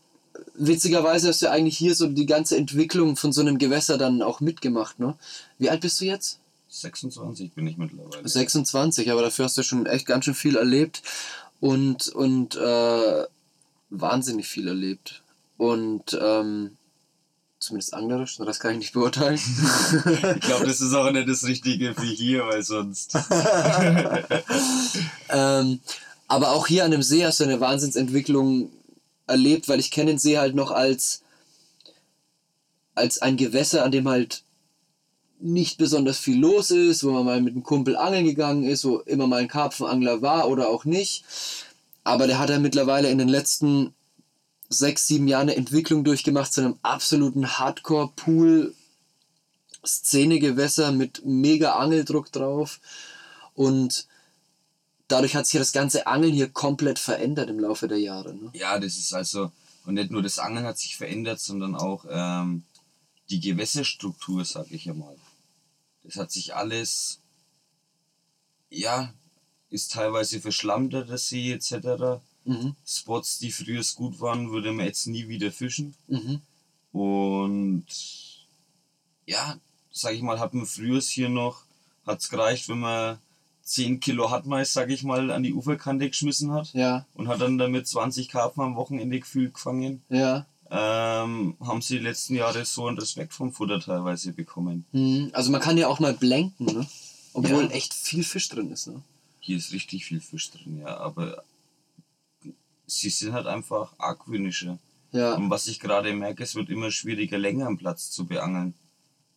witzigerweise hast du eigentlich hier so die ganze Entwicklung von so einem Gewässer dann auch mitgemacht, ne? Wie alt bist du jetzt? 26 bin ich mittlerweile. 26, aber dafür hast du schon echt ganz schön viel erlebt und, und äh, wahnsinnig viel erlebt. Und ähm, zumindest anglerisch, das kann ich nicht beurteilen. ich glaube, das ist auch nicht das Richtige für hier, weil sonst. ähm, aber auch hier an dem See hast du eine Wahnsinnsentwicklung erlebt, weil ich kenne den See halt noch als, als ein Gewässer, an dem halt nicht besonders viel los ist, wo man mal mit einem Kumpel angeln gegangen ist, wo immer mal ein Karpfenangler war oder auch nicht. Aber der hat ja mittlerweile in den letzten sechs, sieben Jahren eine Entwicklung durchgemacht zu einem absoluten Hardcore-Pool. Szenegewässer mit mega Angeldruck drauf. Und dadurch hat sich das ganze Angeln hier komplett verändert im Laufe der Jahre. Ne? Ja, das ist also, und nicht nur das Angeln hat sich verändert, sondern auch ähm, die Gewässerstruktur, sag ich einmal. Das hat sich alles, ja, ist teilweise verschlammter, der See etc. Mhm. Spots, die früher gut waren, würde man jetzt nie wieder fischen. Mhm. Und ja, sag ich mal, hat man früher hier noch, hat es gereicht, wenn man 10 Kilo Hartmais, sag ich mal, an die Uferkante geschmissen hat. Ja. Und hat dann damit 20 Karpfen am Wochenende gefühlt gefangen. Ja ähm, haben sie die letzten Jahre so einen Respekt vom Futter teilweise bekommen. Mhm. Also man kann ja auch mal blenken, ne? Obwohl ja. echt viel Fisch drin ist, ne? Hier ist richtig viel Fisch drin, ja, aber sie sind halt einfach argwöhnischer. Ja. Und was ich gerade merke, es wird immer schwieriger, länger am Platz zu beangeln.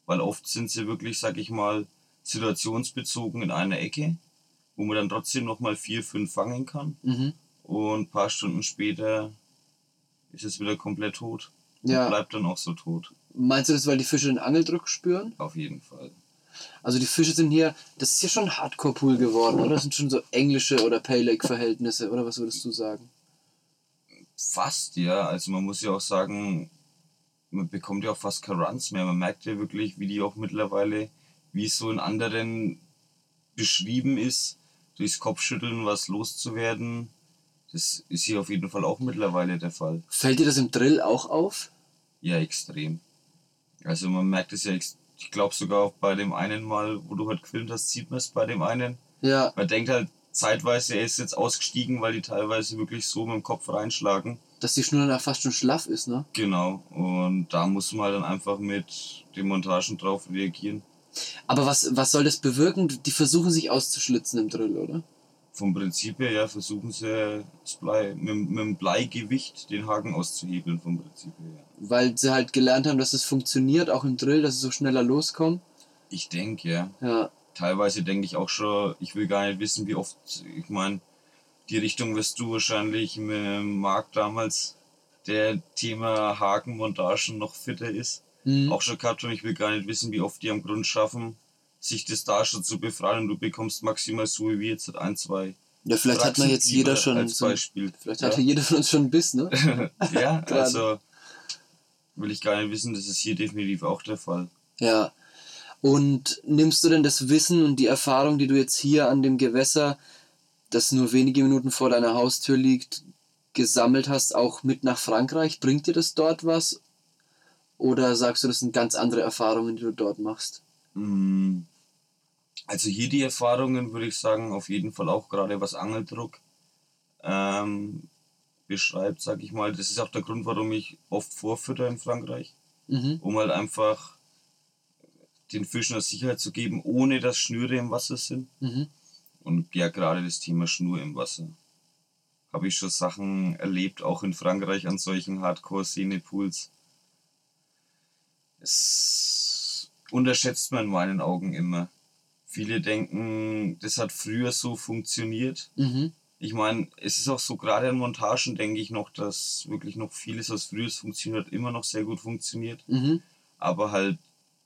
Weil oft sind sie wirklich, sag ich mal, situationsbezogen in einer Ecke, wo man dann trotzdem nochmal vier, fünf fangen kann. Mhm. Und ein paar Stunden später ist es wieder komplett tot. Ja. Und bleibt dann auch so tot. Meinst du das, weil die Fische den Angeldruck spüren? Auf jeden Fall. Also die Fische sind hier, das ist ja schon Hardcore-Pool geworden, oder? Das sind schon so englische oder Pale Lake-Verhältnisse, oder was würdest du sagen? Fast, ja. Also man muss ja auch sagen, man bekommt ja auch fast keine Runs mehr. Man merkt ja wirklich, wie die auch mittlerweile, wie es so in anderen beschrieben ist, durchs Kopfschütteln was loszuwerden das ist hier auf jeden Fall auch mittlerweile der Fall. Fällt dir das im Drill auch auf? Ja, extrem. Also man merkt es ja, ich glaube sogar auch bei dem einen Mal, wo du halt gefilmt hast, sieht man es bei dem einen. Ja. Man denkt halt zeitweise, er ist jetzt ausgestiegen, weil die teilweise wirklich so mit dem Kopf reinschlagen. Dass die Schnur dann fast schon schlaff ist, ne? Genau. Und da muss man halt dann einfach mit den Montagen drauf reagieren. Aber was, was soll das bewirken? Die versuchen sich auszuschlitzen im Drill, oder? vom Prinzip her ja, versuchen sie das Blei, mit, mit dem Bleigewicht den Haken auszuhebeln vom Prinzip her. Weil sie halt gelernt haben, dass es funktioniert, auch im Drill, dass es so schneller loskommt. Ich denke, ja. ja. Teilweise denke ich auch schon, ich will gar nicht wissen, wie oft, ich meine, die Richtung wirst du wahrscheinlich mit Marc damals, der Thema Hakenmontagen noch fitter ist, mhm. auch schon gehabt und ich will gar nicht wissen, wie oft die am Grund schaffen, sich das da schon zu befreien und du bekommst maximal so wie jetzt ein, zwei. Ja, vielleicht hat man jetzt jeder schon als Beispiel. vielleicht ja. hatte jeder von uns schon einen Biss, ne? ja, also will ich gar nicht wissen, das ist hier definitiv auch der Fall. Ja. Und nimmst du denn das Wissen und die Erfahrung, die du jetzt hier an dem Gewässer, das nur wenige Minuten vor deiner Haustür liegt, gesammelt hast, auch mit nach Frankreich? Bringt dir das dort was? Oder sagst du, das sind ganz andere Erfahrungen, die du dort machst? Mm, also hier die Erfahrungen würde ich sagen, auf jeden Fall auch gerade was Angeldruck ähm, beschreibt, sag ich mal. Das ist auch der Grund, warum ich oft vorfütter in Frankreich, Mhm. um halt einfach den Fischen eine Sicherheit zu geben, ohne dass Schnüre im Wasser sind. Mhm. Und ja, gerade das Thema Schnur im Wasser. Habe ich schon Sachen erlebt, auch in Frankreich an solchen Hardcore-Szene-Pools. Es unterschätzt man in meinen Augen immer. Viele denken, das hat früher so funktioniert. Mhm. Ich meine, es ist auch so, gerade an Montagen denke ich noch, dass wirklich noch vieles, was früher funktioniert, immer noch sehr gut funktioniert. Mhm. Aber halt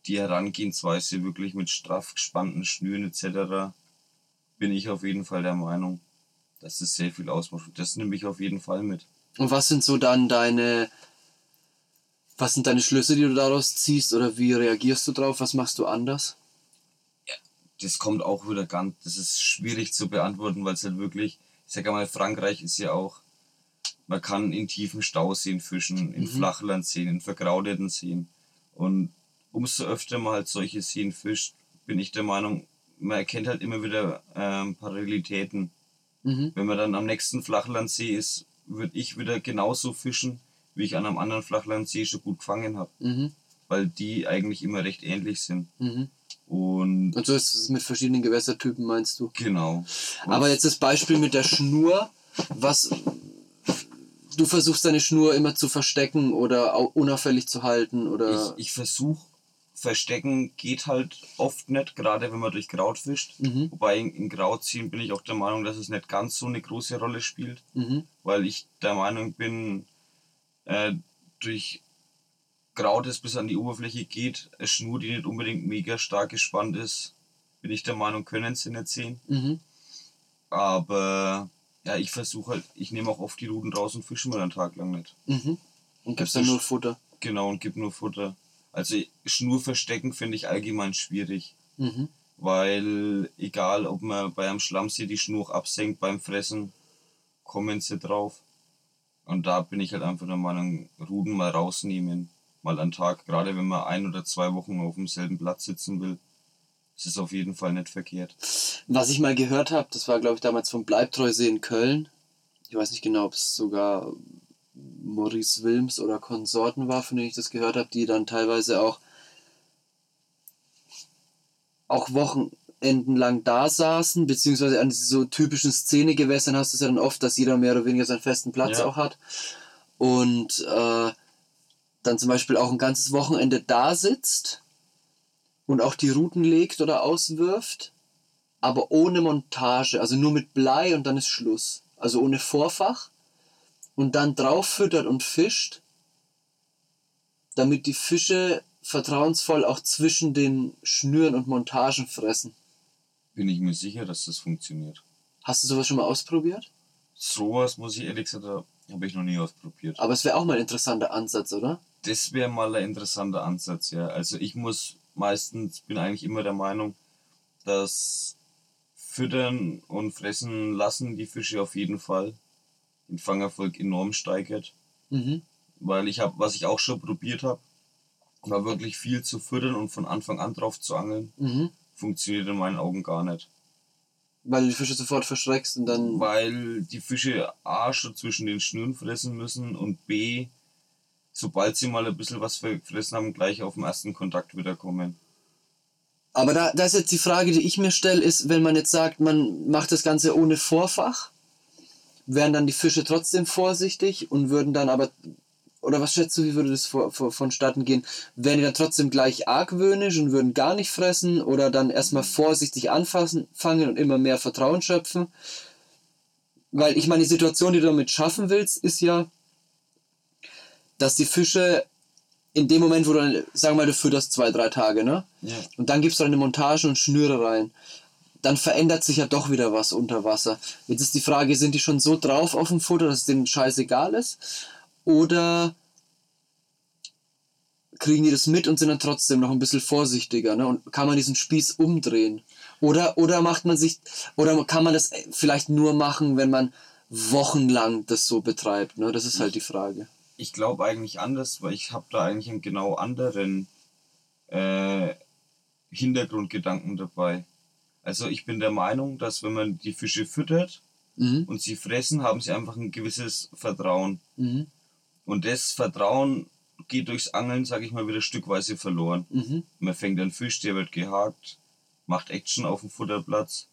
die Herangehensweise wirklich mit straff gespannten Schnüren etc. bin ich auf jeden Fall der Meinung, dass das sehr viel ausmacht. Und das nehme ich auf jeden Fall mit. Und was sind so dann deine, was sind deine Schlüsse, die du daraus ziehst oder wie reagierst du drauf? Was machst du anders? Das kommt auch wieder ganz, das ist schwierig zu beantworten, weil es halt wirklich, ich sag mal, Frankreich ist ja auch, man kann in tiefen Stauseen fischen, in Mhm. Flachlandseen, in vergraudeten Seen. Und umso öfter man halt solche Seen fischt, bin ich der Meinung, man erkennt halt immer wieder ähm, Parallelitäten. Mhm. Wenn man dann am nächsten Flachlandsee ist, würde ich wieder genauso fischen, wie ich an einem anderen Flachlandsee schon gut gefangen habe. Mhm. Weil die eigentlich immer recht ähnlich sind. Mhm. Und Und so ist es mit verschiedenen Gewässertypen, meinst du? genau. Und Aber jetzt das Beispiel mit der Schnur, was du versuchst deine Schnur immer zu verstecken oder au- unauffällig zu halten oder ich, ich versuche, verstecken geht halt oft nicht, gerade wenn man durch Kraut fischt. Mhm. Wobei in, in Kraut ziehen bin ich auch der Meinung, dass es nicht ganz so eine große Rolle spielt. mhm. weil ich der Meinung bin, äh, durch Kraut, das bis an die Oberfläche geht, eine Schnur, die nicht unbedingt mega stark gespannt ist, bin ich der Meinung, können sie nicht sehen. Mhm. Aber ja, ich versuche halt, ich nehme auch oft die Ruten raus und fische mal einen Tag lang nicht. Mhm. und gibst dann nur Futter. Genau, und gib nur Futter. Also Schnur verstecken finde ich allgemein schwierig. Mhm. Weil egal, ob man bei einem Schlammsee die Schnur absenkt beim Fressen, kommen sie drauf. Und da bin ich halt einfach der Meinung, Ruden mal rausnehmen, mal einen Tag, gerade wenn man ein oder zwei Wochen auf demselben Platz sitzen will, ist es auf jeden Fall nicht verkehrt. Was ich mal gehört habe, das war glaube ich damals vom Bleibtreusee in Köln. Ich weiß nicht genau, ob es sogar Maurice Wilms oder Konsorten war, von denen ich das gehört habe, die dann teilweise auch auch Wochenenden lang da saßen, beziehungsweise an so typischen Szenegewässern hast du es ja dann oft, dass jeder mehr oder weniger seinen festen Platz Ja. auch hat. Und äh, dann zum Beispiel auch ein ganzes Wochenende da sitzt und auch die Routen legt oder auswirft, aber ohne Montage, also nur mit Blei und dann ist Schluss. Also ohne Vorfach und dann drauf füttert und fischt, damit die Fische vertrauensvoll auch zwischen den Schnüren und Montagen fressen. Bin ich mir sicher, dass das funktioniert. Hast du sowas schon mal ausprobiert? Sowas muss ich ehrlich gesagt, habe ich noch nie ausprobiert. Aber es wäre auch mal ein interessanter Ansatz, oder? Das wäre mal ein interessanter Ansatz, ja. Also ich muss meistens, bin eigentlich immer der Meinung, dass Füttern und Fressen lassen die Fische auf jeden Fall den Fangerfolg enorm steigert. Mhm. Weil ich habe, was ich auch schon probiert habe, war wirklich viel zu füttern und von Anfang an drauf zu angeln. Mhm. Funktioniert in meinen Augen gar nicht. Weil du die Fische sofort verschreckst und dann. Weil die Fische A schon zwischen den Schnüren fressen müssen und B, sobald sie mal ein bisschen was gefressen haben, gleich auf den ersten Kontakt wiederkommen. Aber da, da ist jetzt die Frage, die ich mir stelle, ist, wenn man jetzt sagt, man macht das Ganze ohne Vorfach, wären dann die Fische trotzdem vorsichtig und würden dann aber, oder was schätzt du, wie würde das vor, vor, vonstatten gehen? Wären die dann trotzdem gleich argwöhnisch und würden gar nicht fressen oder dann erstmal vorsichtig anfassen, fangen und immer mehr Vertrauen schöpfen? Weil ich meine, die Situation, die du damit schaffen willst, ist ja, dass die Fische in dem Moment, wo du, dann, sagen wir mal, du fütterst zwei, drei Tage, ne? Ja. Und dann gibst du eine Montage und Schnüre rein. Dann verändert sich ja doch wieder was unter Wasser. Jetzt ist die Frage, sind die schon so drauf auf dem Futter, dass es denen scheißegal ist? Oder kriegen die das mit und sind dann trotzdem noch ein bisschen vorsichtiger, ne? Und kann man diesen Spieß umdrehen? Oder, oder macht man sich, oder kann man das vielleicht nur machen, wenn man wochenlang das so betreibt, ne? Das ist halt die Frage. Ich glaube eigentlich anders, weil ich habe da eigentlich einen genau anderen äh, Hintergrundgedanken dabei. Also ich bin der Meinung, dass wenn man die Fische füttert Mhm. und sie fressen, haben sie einfach ein gewisses Vertrauen. Mhm. Und das Vertrauen geht durchs Angeln, sage ich mal, wieder stückweise verloren. Mhm. Man fängt einen Fisch, der wird gehakt, macht Action auf dem Futterplatz.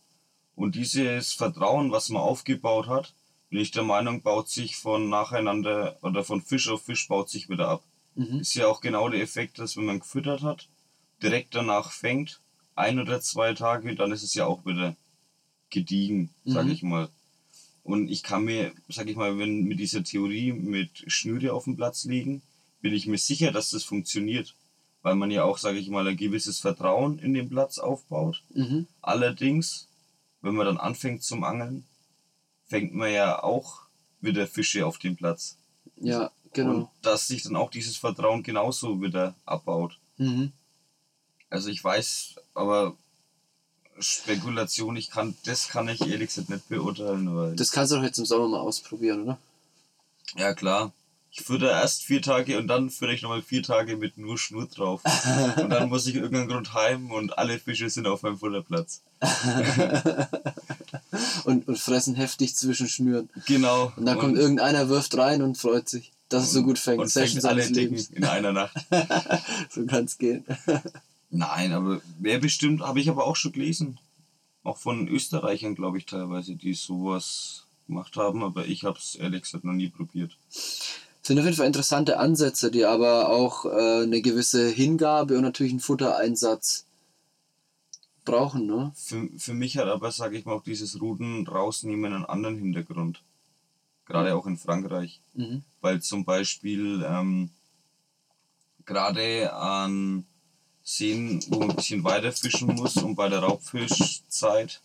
Und dieses Vertrauen, was man aufgebaut hat, bin ich der Meinung, baut sich von nacheinander oder von Fisch auf Fisch baut sich wieder ab. Mhm. Ist ja auch genau der Effekt, dass wenn man gefüttert hat, direkt danach fängt, ein oder zwei Tage, dann ist es ja auch wieder gediegen, sag Mhm. ich mal. Und ich kann mir, sag ich mal, wenn mit dieser Theorie mit Schnüre auf dem Platz liegen, bin ich mir sicher, dass das funktioniert. Weil man ja auch, sage ich mal, ein gewisses Vertrauen in den Platz aufbaut. Mhm. Allerdings, wenn man dann anfängt zum Angeln, fängt man ja auch wieder Fische auf dem Platz. Ja, genau. Und dass sich dann auch dieses Vertrauen genauso wieder abbaut. Mhm. Also ich weiß, aber Spekulation, ich kann, das kann ich ehrlich gesagt nicht beurteilen, weil. Das kannst du doch jetzt im Sommer mal ausprobieren, oder? ja klar. Ich fütter erst vier Tage und dann fütter ich nochmal vier Tage mit nur Schnur drauf. und dann muss ich irgendeinen Grund heim und alle Fische sind auf meinem Futterplatz. Und, und fressen heftig zwischen Schnüren. Genau. Und dann kommt irgendeiner, wirft rein und freut sich, dass es so gut fängt. und fängt alle Dicken in einer Nacht. So kann es gehen. Nein, aber wer bestimmt, habe ich aber auch schon gelesen. Auch von Österreichern, glaube ich, teilweise, die sowas gemacht haben, aber ich habe es ehrlich gesagt noch nie probiert. sind auf jeden Fall interessante Ansätze, die aber auch äh, eine gewisse Hingabe und natürlich einen Futtereinsatz brauchen, ne? Für, für mich hat aber, sage ich mal, auch dieses Ruden rausnehmen einen anderen Hintergrund. Gerade auch in Frankreich. Mhm. Weil zum Beispiel ähm, gerade an Seen, wo man ein bisschen weiter fischen muss und bei der Raubfischzeit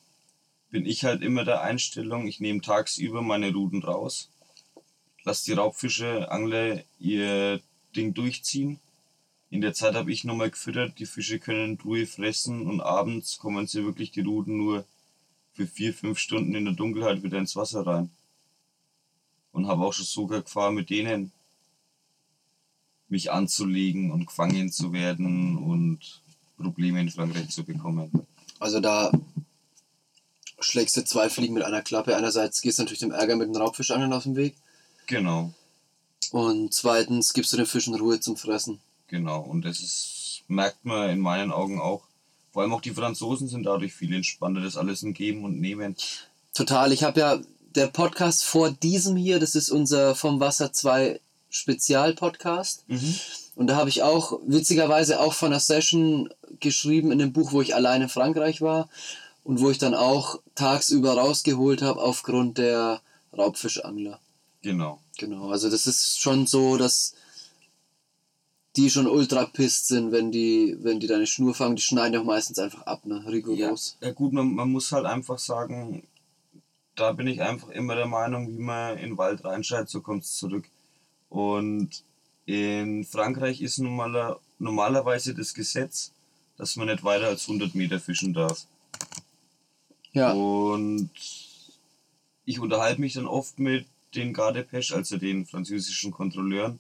bin ich halt immer der Einstellung, ich nehme tagsüber meine Ruden raus, lasse die Raubfische, Angler ihr Ding durchziehen. In der Zeit habe ich nochmal gefüttert, die Fische können Ruhe fressen und abends kommen sie wirklich die Ruden nur für vier, fünf Stunden in der Dunkelheit wieder ins Wasser rein. Und habe auch schon sogar Gefahr mit denen mich anzulegen und gefangen zu werden und Probleme in Frankreich zu bekommen. Also da schlägst du zwei Fliegen mit einer Klappe. Einerseits gehst du natürlich dem Ärger mit den Raubfischangeln auf den Weg Genau, und zweitens gibst du den Fischen Ruhe zum Fressen. genau. Und das ist, merkt man in meinen Augen auch. Vor allem auch die Franzosen sind dadurch viel entspannter, das alles ein Geben und Nehmen. Total. Ich habe ja der Podcast vor diesem hier, das ist unser vom Wasser 2 Spezial-Podcast. Und da habe ich auch witzigerweise auch von einer Session geschrieben in dem Buch, wo ich allein in Frankreich war und wo ich dann auch tagsüber rausgeholt habe aufgrund der Raubfischangler. Genau. Genau, also das ist schon so, dass die schon ultra pisst sind, wenn die, wenn die deine Schnur fangen, die schneiden ja auch meistens einfach ab, ne? Ja, Rigoros. ja gut, man, man muss halt einfach sagen, da bin ich einfach immer der Meinung, wie man in den Wald reinscheidet, so kommt es zurück. Und in Frankreich ist normaler, normalerweise das Gesetz, dass man nicht weiter als 100 Meter fischen darf. Ja. Und ich unterhalte mich dann oft mit den Gardepesch, also den französischen Kontrolleuren.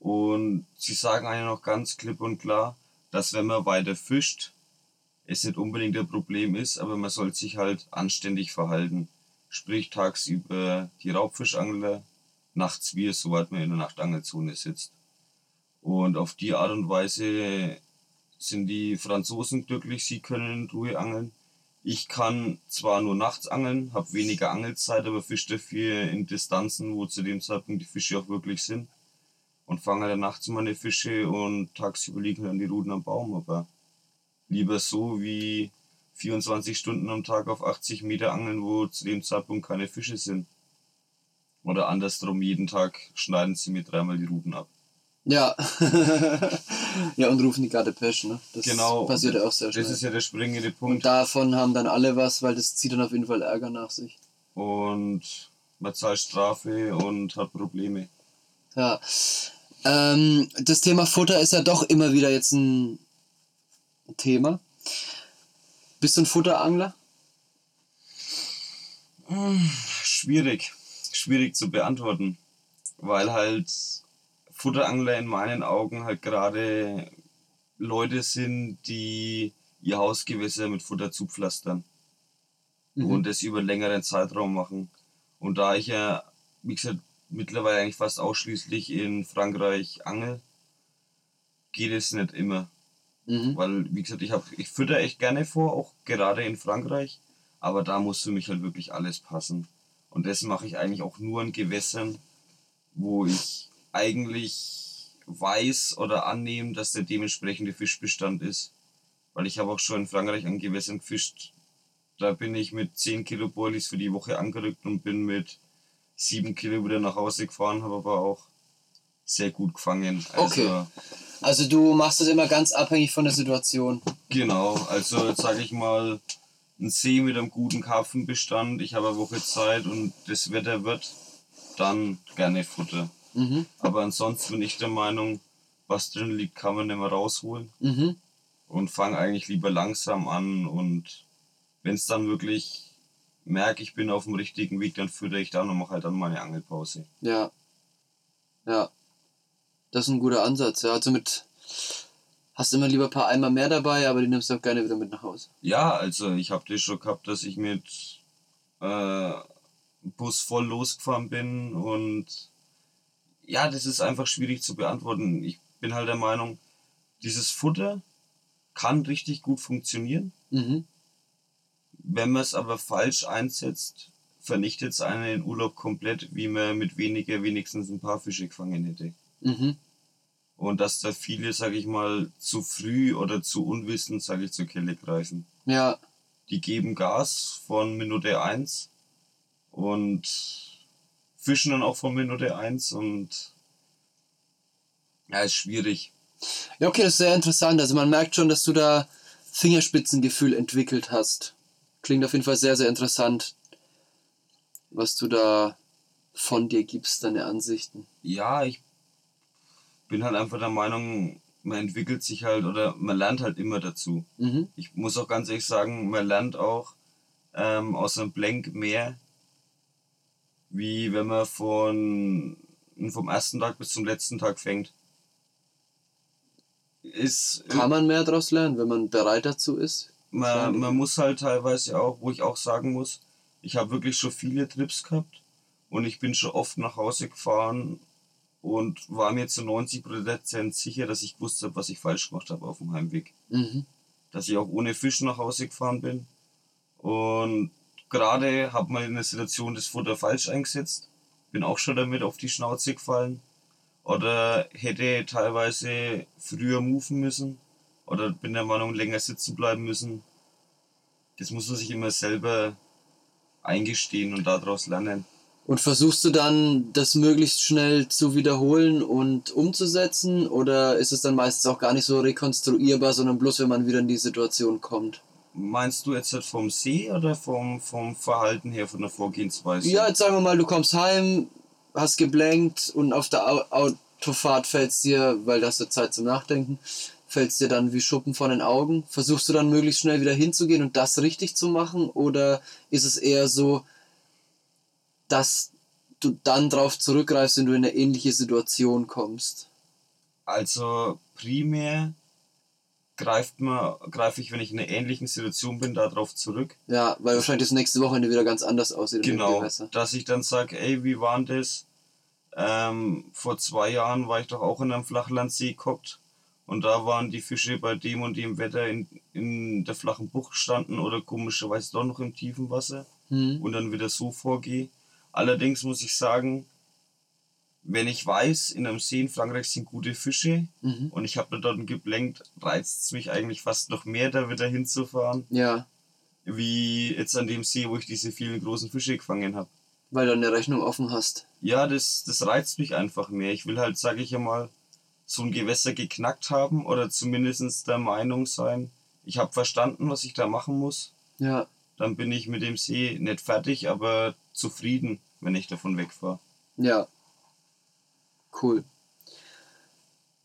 Und sie sagen eigentlich noch ganz klipp und klar, dass wenn man weiter fischt, es nicht unbedingt ein Problem ist, aber man soll sich halt anständig verhalten. Sprich tagsüber die Raubfischangler, nachts wir, soweit man in der Nachtangelzone sitzt. Und auf die Art und Weise sind die Franzosen glücklich, sie können in Ruhe angeln. Ich kann zwar nur nachts angeln, habe weniger Angelzeit, aber fische dafür in Distanzen, wo zu dem Zeitpunkt die Fische auch wirklich sind. Und fange dann nachts meine Fische und tagsüber liegen dann die Ruden am Baum. Aber lieber so wie 24 Stunden am Tag auf 80 Meter angeln, wo zu dem Zeitpunkt keine Fische sind. Oder andersrum, jeden Tag schneiden sie mir dreimal die Ruden ab. Ja. ja, und rufen die Gardepesch, ne? Das genau. passiert ja auch sehr schnell. Das ist ja der springende und Punkt. davon haben dann alle was, weil das zieht dann auf jeden Fall Ärger nach sich. Und man zahlt Strafe und hat Probleme. Ja. Ähm, das Thema Futter ist ja doch immer wieder jetzt ein Thema. Bist du ein Futterangler? Schwierig. Schwierig zu beantworten. Weil halt Futterangler in meinen Augen halt gerade Leute sind, die ihr Hausgewässer mit Futter zupflastern. Mhm. Und das über einen längeren Zeitraum machen. Und da ich ja, wie gesagt, mittlerweile eigentlich fast ausschließlich in Frankreich angel, geht es nicht immer. Mhm. Weil, wie gesagt, ich, hab, ich fütter echt gerne vor, auch gerade in Frankreich. Aber da muss für mich halt wirklich alles passen. Und das mache ich eigentlich auch nur in Gewässern, wo ich eigentlich weiß oder annehme, dass der dementsprechende Fischbestand ist. Weil ich habe auch schon in Frankreich an Gewässern gefischt. Da bin ich mit 10 Kilo Boilies für die Woche angerückt und bin mit 7 Kilo wieder nach Hause gefahren, habe aber auch sehr gut gefangen. Also, Okay. Also du machst das immer ganz abhängig von der Situation. Genau, also jetzt sage ich mal, ein See mit einem guten Karpfenbestand, ich habe eine Woche Zeit und das Wetter wird, dann gerne Futter. Mhm. Aber ansonsten bin ich der Meinung, was drin liegt, kann man nicht mehr rausholen Mhm. und fange eigentlich lieber langsam an und wenn es dann wirklich merke, ich bin auf dem richtigen Weg, dann fütter ich dann und mache halt dann meine Angelpause. Ja. Ja. Das ist ein guter Ansatz, ja. Also mit hast immer lieber ein paar Eimer mehr dabei, aber die nimmst du auch gerne wieder mit nach Hause. Ja, also ich habe das schon gehabt, dass ich mit äh, Bus voll losgefahren bin und ja, das ist einfach schwierig zu beantworten. Ich bin halt der Meinung, dieses Futter kann richtig gut funktionieren. Mhm. Wenn man es aber falsch einsetzt, vernichtet es einen den Urlaub komplett, wie man mit weniger wenigstens ein paar Fische gefangen hätte. Mhm. Und dass da viele, sage ich mal, zu früh oder zu unwissend, sage ich, zur Kelle greifen. Ja. die geben Gas von Minute 1 und fischen dann auch von Minute 1 und ja, ist schwierig. Ja, okay, das ist sehr interessant. Also man merkt schon, dass du da Fingerspitzengefühl entwickelt hast. Klingt auf jeden Fall sehr, sehr interessant, was du da von dir gibst, deine Ansichten. Ja, ich bin halt einfach der Meinung, man entwickelt sich halt oder man lernt halt immer dazu. Mhm. Ich muss auch ganz ehrlich sagen, man lernt auch ähm, aus einem Blank mehr, wie wenn man von, vom ersten Tag bis zum letzten Tag fängt. Ist, Kann man mehr daraus lernen, wenn man bereit dazu ist? man, man muss halt teilweise auch, wo ich auch sagen muss, ich habe wirklich schon viele Trips gehabt und ich bin schon oft nach Hause gefahren und war mir zu 90% sicher, dass ich gewusst habe, was ich falsch gemacht habe auf dem Heimweg. Mhm. Dass ich auch ohne Fisch nach Hause gefahren bin. Und gerade habe mal in der Situation das Futter falsch eingesetzt, bin auch schon damit auf die Schnauze gefallen oder hätte teilweise früher moven müssen oder bin der Meinung, länger sitzen bleiben müssen. Das muss man sich immer selber eingestehen und daraus lernen. Und versuchst du dann, das möglichst schnell zu wiederholen und umzusetzen? Oder ist es dann meistens auch gar nicht so rekonstruierbar, sondern bloß, wenn man wieder in die Situation kommt? Meinst du jetzt halt vom See oder vom, vom Verhalten her, von der Vorgehensweise? Ja, jetzt sagen wir mal, du kommst heim, hast geblenkt und auf der Au- Autofahrt fällt's dir, weil das ist Zeit zum Nachdenken, fällt's dir dann wie Schuppen von den Augen. Versuchst du dann möglichst schnell wieder hinzugehen und das richtig zu machen? Oder ist es eher so, dass du dann drauf zurückgreifst, wenn du in eine ähnliche Situation kommst? Also primär greift man, greife ich, wenn ich in einer ähnlichen Situation bin, darauf zurück. Ja, weil wahrscheinlich das nächste Wochenende wieder ganz anders aussieht. Genau, dass ich dann sage, ey, wie war denn das? Ähm, vor zwei Jahren war ich doch auch in einem Flachlandsee geguckt und da waren die Fische bei dem und dem Wetter in, in der flachen Bucht gestanden oder komischerweise doch noch im tiefen Wasser Hm. und dann wieder so vorgehe. Allerdings muss ich sagen, wenn ich weiß, in einem See in Frankreich sind gute Fische Mhm. und ich habe dort geblenkt, reizt es mich eigentlich fast noch mehr, da wieder hinzufahren, Ja, wie jetzt an dem See, wo ich diese vielen großen Fische gefangen habe. weil du eine Rechnung offen hast. Ja, das, das reizt mich einfach mehr. Ich will halt, sage ich ja mal, so ein Gewässer geknackt haben oder zumindest der Meinung sein, ich habe verstanden, was ich da machen muss. Ja, Dann bin ich mit dem See nicht fertig, aber zufrieden, wenn ich davon wegfahre. ja. Cool.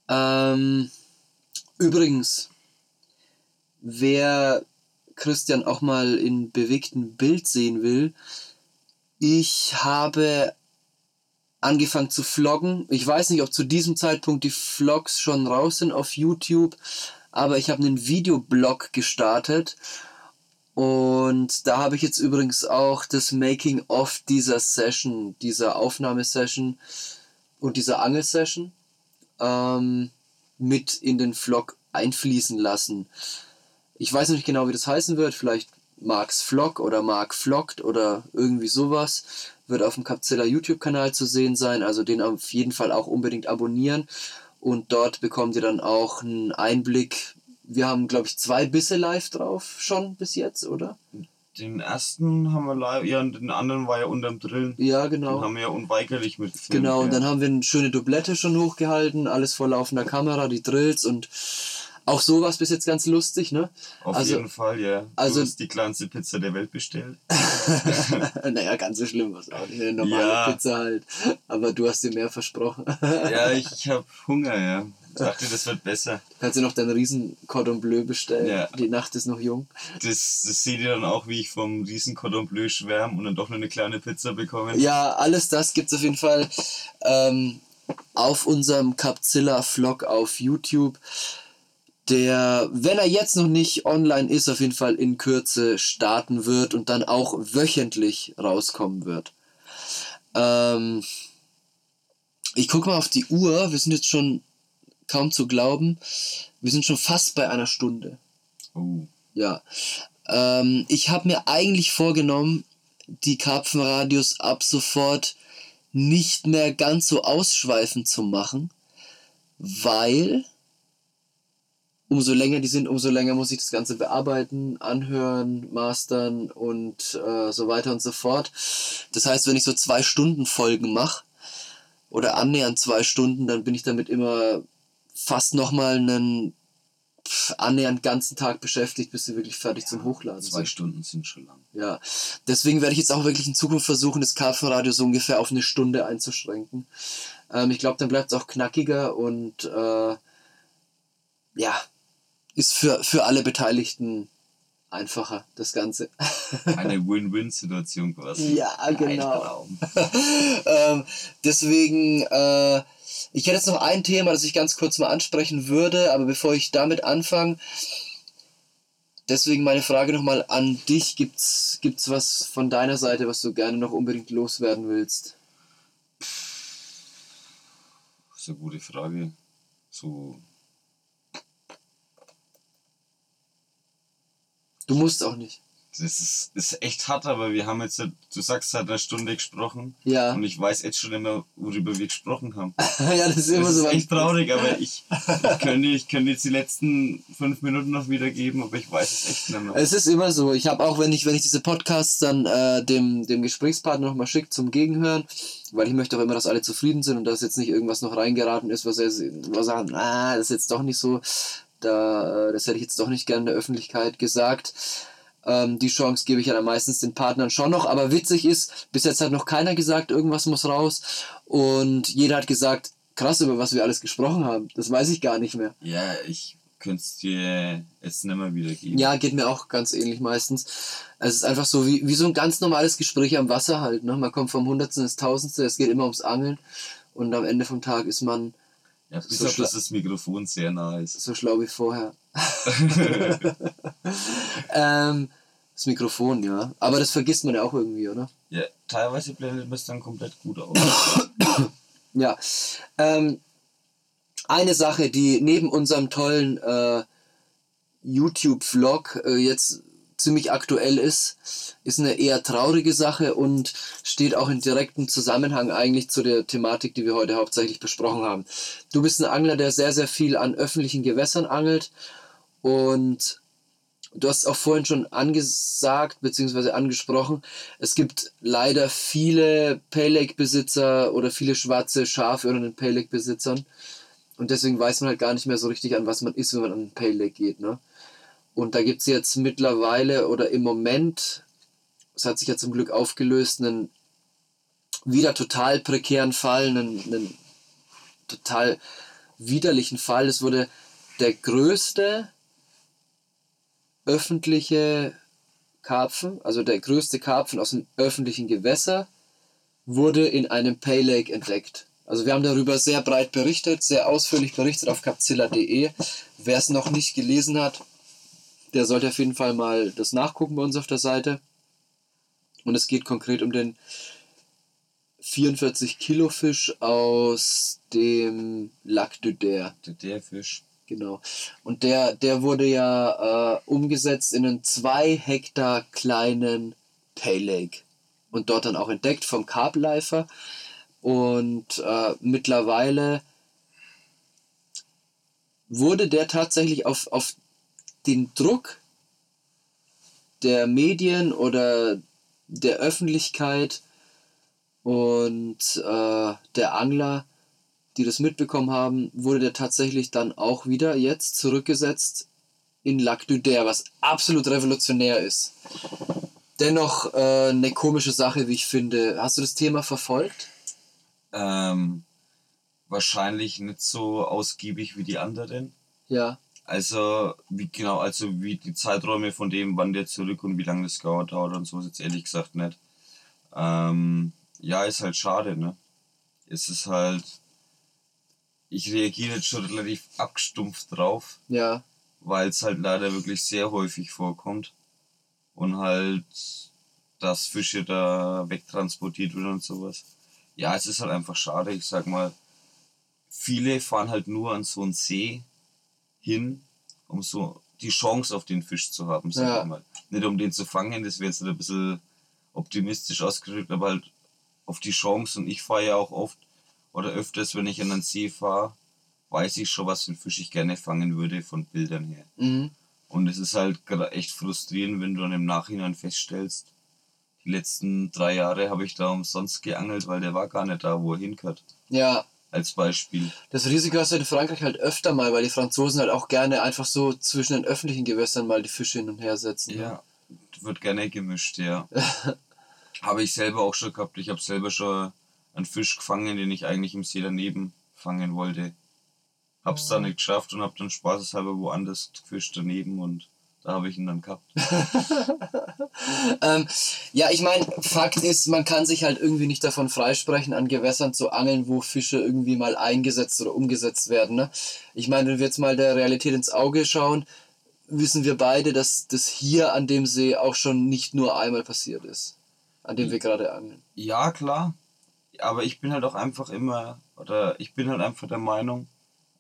Ähm, übrigens, wer Christian auch mal in bewegtem Bild sehen will, ich habe angefangen zu vloggen. Ich weiß nicht, ob zu diesem Zeitpunkt die Vlogs schon raus sind auf YouTube, aber ich habe einen Videoblog gestartet Und da habe ich jetzt übrigens auch das Making-of dieser Session, dieser Aufnahmesession und dieser Angelsession ähm, mit in den Vlog einfließen lassen. Ich weiß nicht genau, wie das heißen wird. Vielleicht Marks Vlog oder Mark Vlogt oder irgendwie sowas. Wird auf dem Capzilla YouTube-Kanal zu sehen sein. Also den auf jeden Fall auch unbedingt abonnieren. Und dort bekommt ihr dann auch einen Einblick. Wir haben, glaube ich, zwei Bisse live drauf schon bis jetzt, oder? Den ersten haben wir live, ja, und den anderen war ja unterm Drillen. Ja, genau. Den haben wir ja unweigerlich mit. Genau, und dann haben wir eine schöne Doublette schon hochgehalten, alles vor laufender Kamera, die Drills und auch sowas bis jetzt ganz lustig, ne? Auf also, jeden Fall, ja. Du also- hast die kleinste Pizza der Welt bestellt. naja, ganz so schlimm war es auch nicht. Eine normale Ja. Pizza halt. Aber du hast dir mehr versprochen. ja, ich, ich habe Hunger, ja. Dachte, das wird besser. Kannst du noch deinen riesen Cordon Bleu bestellen? Ja. Die Nacht ist noch jung. Das, das seht ihr dann auch, wie ich vom riesen Cordon Bleu schwärme und dann doch nur eine kleine Pizza bekomme. Ja, alles das gibt's auf jeden Fall ähm, auf unserem Capzilla-Vlog auf YouTube. Der, wenn er jetzt noch nicht online ist, auf jeden Fall in Kürze starten wird und dann auch wöchentlich rauskommen wird. Ähm, ich gucke mal auf die Uhr. Wir sind jetzt schon kaum zu glauben. Wir sind schon fast bei einer Stunde. Oh. Ja. Ähm, ich habe mir eigentlich vorgenommen, die Karpfenradios ab sofort nicht mehr ganz so ausschweifend zu machen, weil umso länger die sind, umso länger muss ich das Ganze bearbeiten, anhören, mastern und äh, so weiter und so fort. Das heißt, wenn ich so zwei Stunden Folgen mache oder annähernd zwei Stunden, dann bin ich damit immer fast nochmal einen annähernd ganzen Tag beschäftigt, bis sie wirklich fertig zum Hochladen Zwei sind. Stunden sind schon lang. Ja, deswegen werde ich jetzt auch wirklich in Zukunft versuchen, das Karpfenradio so ungefähr auf eine Stunde einzuschränken. Ähm, ich glaube, dann bleibt es auch knackiger und äh, ja, ist für, für alle Beteiligten einfacher, das Ganze. Eine Win-Win-Situation quasi. Ja, genau. Ähm, deswegen, äh, ich hätte jetzt noch ein Thema, das ich ganz kurz mal ansprechen würde, aber bevor ich damit anfange, deswegen meine Frage nochmal an dich. Gibt's, gibt's was von deiner Seite, was du gerne noch unbedingt loswerden willst? Das ist eine gute Frage. So, Du musst auch nicht. das ist, ist echt hart, aber wir haben jetzt, du sagst, seit einer Stunde gesprochen. Ja. Und ich weiß jetzt schon immer, worüber wir gesprochen haben. ja, das ist immer das so. ist echt traurig, aber ich, ich, könnte, ich könnte jetzt die letzten fünf Minuten noch wiedergeben, aber ich weiß es echt nicht mehr. Es ist immer so. Ich habe auch, wenn ich, wenn ich diese Podcasts dann äh, dem, dem Gesprächspartner nochmal schicke zum Gegenhören, weil ich möchte auch immer, dass alle zufrieden sind und dass jetzt nicht irgendwas noch reingeraten ist, was er was er sagt, ah, das ist jetzt doch nicht so, da, äh, das hätte ich jetzt doch nicht gerne in der Öffentlichkeit gesagt. Ähm, die Chance gebe ich ja dann meistens den Partnern schon noch, aber witzig ist, bis jetzt hat noch keiner gesagt, irgendwas muss raus und jeder hat gesagt, krass, über was wir alles gesprochen haben. Das weiß ich gar nicht mehr. Ja, ich könnte es dir jetzt nicht mehr wiedergeben. Ja, geht mir auch ganz ähnlich meistens. Es ist einfach so wie, wie so ein ganz normales Gespräch am Wasser halt. Ne? Man kommt vom Hundertsten ins Tausendste, es geht immer ums Angeln und am Ende vom Tag ist man Ja, bis So auf dass das Mikrofon sehr nah ist. so schlau wie vorher. ähm, das Mikrofon, ja. Aber das vergisst man ja auch irgendwie, oder? Ja, teilweise blendet man es dann komplett gut aus. Ja. Ähm, eine Sache, die neben unserem tollen äh, YouTube-Vlog äh, jetzt ziemlich aktuell ist, ist eine eher traurige Sache und steht auch in direktem Zusammenhang eigentlich zu der Thematik, die wir heute hauptsächlich besprochen haben. Du bist ein Angler, der sehr, sehr viel an öffentlichen Gewässern angelt und du hast auch vorhin schon angesagt bzw. angesprochen, es gibt leider viele Pale Lake Besitzer oder viele schwarze Schafe unter den Pale Lake Besitzern und deswegen weiß man halt gar nicht mehr so richtig an was man ist, wenn man an den Pale Lake geht, ne? Und da gibt es jetzt mittlerweile oder im Moment, es hat sich ja zum Glück aufgelöst, einen wieder total prekären Fall, einen, einen total widerlichen Fall. Es wurde der größte öffentliche Karpfen, also der größte Karpfen aus dem öffentlichen Gewässer, wurde in einem Pay Lake entdeckt. Also wir haben darüber sehr breit berichtet, sehr ausführlich berichtet auf capzilla.de. Wer es noch nicht gelesen hat, der sollte auf jeden Fall mal das nachgucken bei uns auf der Seite. Und es geht konkret um den 44 Kilo Fisch aus dem Lac de Der. Der Fisch. Genau. Und der, der wurde ja äh, umgesetzt in einen zwei Hektar kleinen Pay Lake. Und dort dann auch entdeckt vom Carp Lifer. Und äh, mittlerweile wurde der tatsächlich auf, auf den Druck der Medien oder der Öffentlichkeit und äh, der Angler, die das mitbekommen haben, wurde der tatsächlich dann auch wieder jetzt zurückgesetzt in Lac du Der, was absolut revolutionär ist. Dennoch äh, eine komische Sache, wie ich finde. Hast du das Thema verfolgt? Ähm, wahrscheinlich nicht so ausgiebig wie die anderen. Ja. Also, wie genau, also wie die Zeiträume von dem, wann der zurück und wie lange das dauert und so, ist jetzt ehrlich gesagt nicht. Ähm, ja, ist halt schade, ne? Es ist halt. Ich reagiere jetzt schon relativ abgestumpft drauf. Ja. Weil es halt leider wirklich sehr häufig vorkommt. Und halt, dass Fische da wegtransportiert werden und sowas. Ja, es ist halt einfach schade. Ich sag mal, viele fahren halt nur an so einen See hin, um so die Chance auf den Fisch zu haben, sag Ja. ich mal. Nicht um den zu fangen, das wäre jetzt ein bisschen optimistisch ausgedrückt, aber halt auf die Chance. Und ich fahre ja auch oft oder öfters, wenn ich an den See fahre, weiß ich schon, was für einen Fisch ich gerne fangen würde von Bildern her. Mhm. Und es ist halt gra- echt frustrierend, wenn du dann im Nachhinein feststellst, die letzten drei Jahre habe ich da umsonst geangelt, weil der war gar nicht da, wo er hingehört. Ja, Als Beispiel. das Risiko hast du in Frankreich halt öfter mal, weil die Franzosen halt auch gerne einfach so zwischen den öffentlichen Gewässern mal die Fische hin und her setzen. ne? Ja, wird gerne gemischt, ja. habe ich selber auch schon gehabt. Ich habe selber schon einen Fisch gefangen, den ich eigentlich im See daneben fangen wollte. Hab's dann nicht geschafft und hab dann spaßeshalber woanders gefischt daneben und da habe ich ihn dann gehabt. Ähm, ja, ich meine, Fakt ist, man kann sich halt irgendwie nicht davon freisprechen, an Gewässern zu angeln, wo Fische irgendwie mal eingesetzt oder umgesetzt werden. Ne? Ich meine, wenn wir jetzt mal der Realität ins Auge schauen, wissen wir beide, dass das hier an dem See auch schon nicht nur einmal passiert ist, an dem wir gerade angeln. Ja, klar. Aber ich bin halt auch einfach immer, oder ich bin halt einfach der Meinung,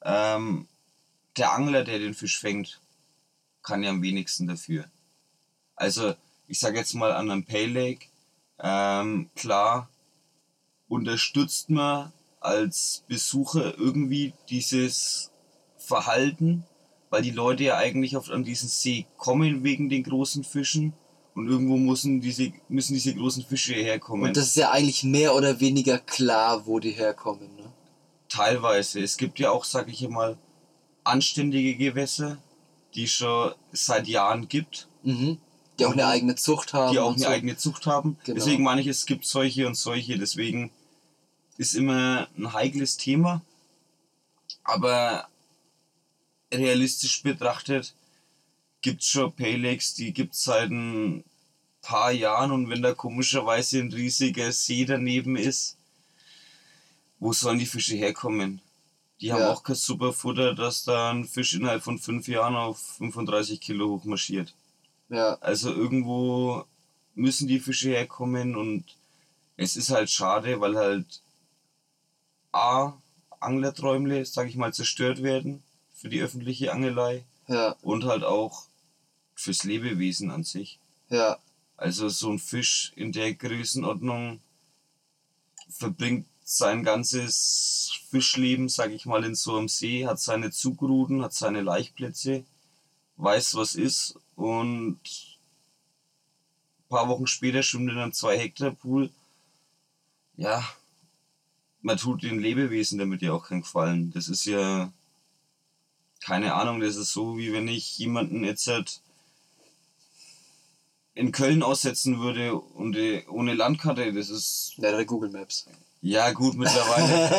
ähm, der Angler, der den Fisch fängt, kann ja am wenigsten dafür. Also, ich sage jetzt mal an einem Pay Lake, ähm, klar, unterstützt man als Besucher irgendwie dieses Verhalten, weil die Leute ja eigentlich auf, an diesen See kommen wegen den großen Fischen und irgendwo müssen diese, müssen diese großen Fische herkommen. Und das ist ja eigentlich mehr oder weniger klar, wo die herkommen. Ne? Teilweise. Es gibt ja auch, sag ich mal, anständige Gewässer, die schon seit Jahren gibt, Mhm. Die auch eine eigene Zucht haben. die auch eine so. eigene Zucht haben. Genau. Deswegen meine ich, es gibt solche und solche. Deswegen ist immer ein heikles Thema. Aber realistisch betrachtet gibt es schon Paylakes, die gibt es seit ein paar Jahren und wenn da komischerweise ein riesiger See daneben ist, wo sollen die Fische herkommen? Die haben Ja. auch kein super Futter, dass da ein Fisch innerhalb von fünf Jahren auf 35 Kilo hochmarschiert. Ja, Also irgendwo müssen die Fische herkommen und es ist halt schade, weil halt A, Anglerträumle, sag ich mal, zerstört werden für die öffentliche Angelei ja, und halt auch fürs Lebewesen an sich. ja. Also so ein Fisch in der Größenordnung verbringt sein ganzes Fischleben, sag ich mal, in so einem See, hat seine Zugruden, hat seine Laichplätze, weiß was ist und ein paar Wochen später schwimmt in einem 2 Hektar Pool. Ja, man tut den Lebewesen damit ja auch keinen Gefallen. Das ist ja keine Ahnung, das ist so, wie wenn ich jemanden jetzt halt in Köln aussetzen würde und äh, ohne Landkarte, das ist Ja, der Google Maps. Ja gut mittlerweile.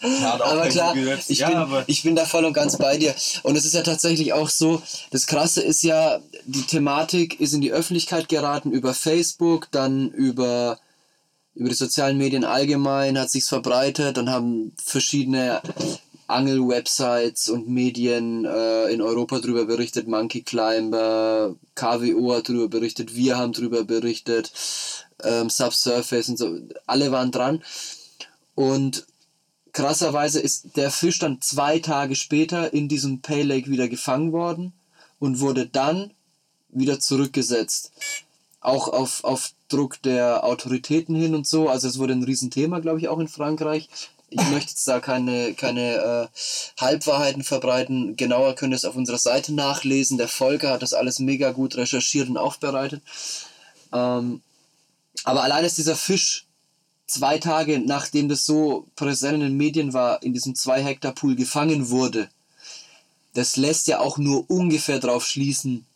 Auch aber klar, ich, ja, bin, aber ich bin da voll und ganz bei dir. Und es ist ja tatsächlich auch so, das Krasse ist ja, die Thematik ist in die Öffentlichkeit geraten über Facebook, dann über, über die sozialen Medien allgemein, hat sich's verbreitet, dann haben verschiedene Angel-Websites und Medien äh, in Europa darüber berichtet, Monkey Climber, KWO hat darüber berichtet, wir haben darüber berichtet, ähm, Subsurface und so, alle waren dran. Und krasserweise ist der Fisch dann zwei Tage später in diesem Pay Lake wieder gefangen worden und wurde dann wieder zurückgesetzt. Auch auf, auf Druck der Autoritäten hin und so. Also es wurde ein Riesenthema, glaube ich, auch in Frankreich. Ich möchte jetzt da keine, keine äh, Halbwahrheiten verbreiten. Genauer könnt ihr es auf unserer Seite nachlesen. Der Volker hat das alles mega gut recherchiert und aufbereitet. Ähm, aber allein ist dieser Fisch zwei Tage nachdem das so präsent in den Medien war, in diesem 2 Hektar Pool gefangen wurde, das lässt ja auch nur ungefähr drauf schließen,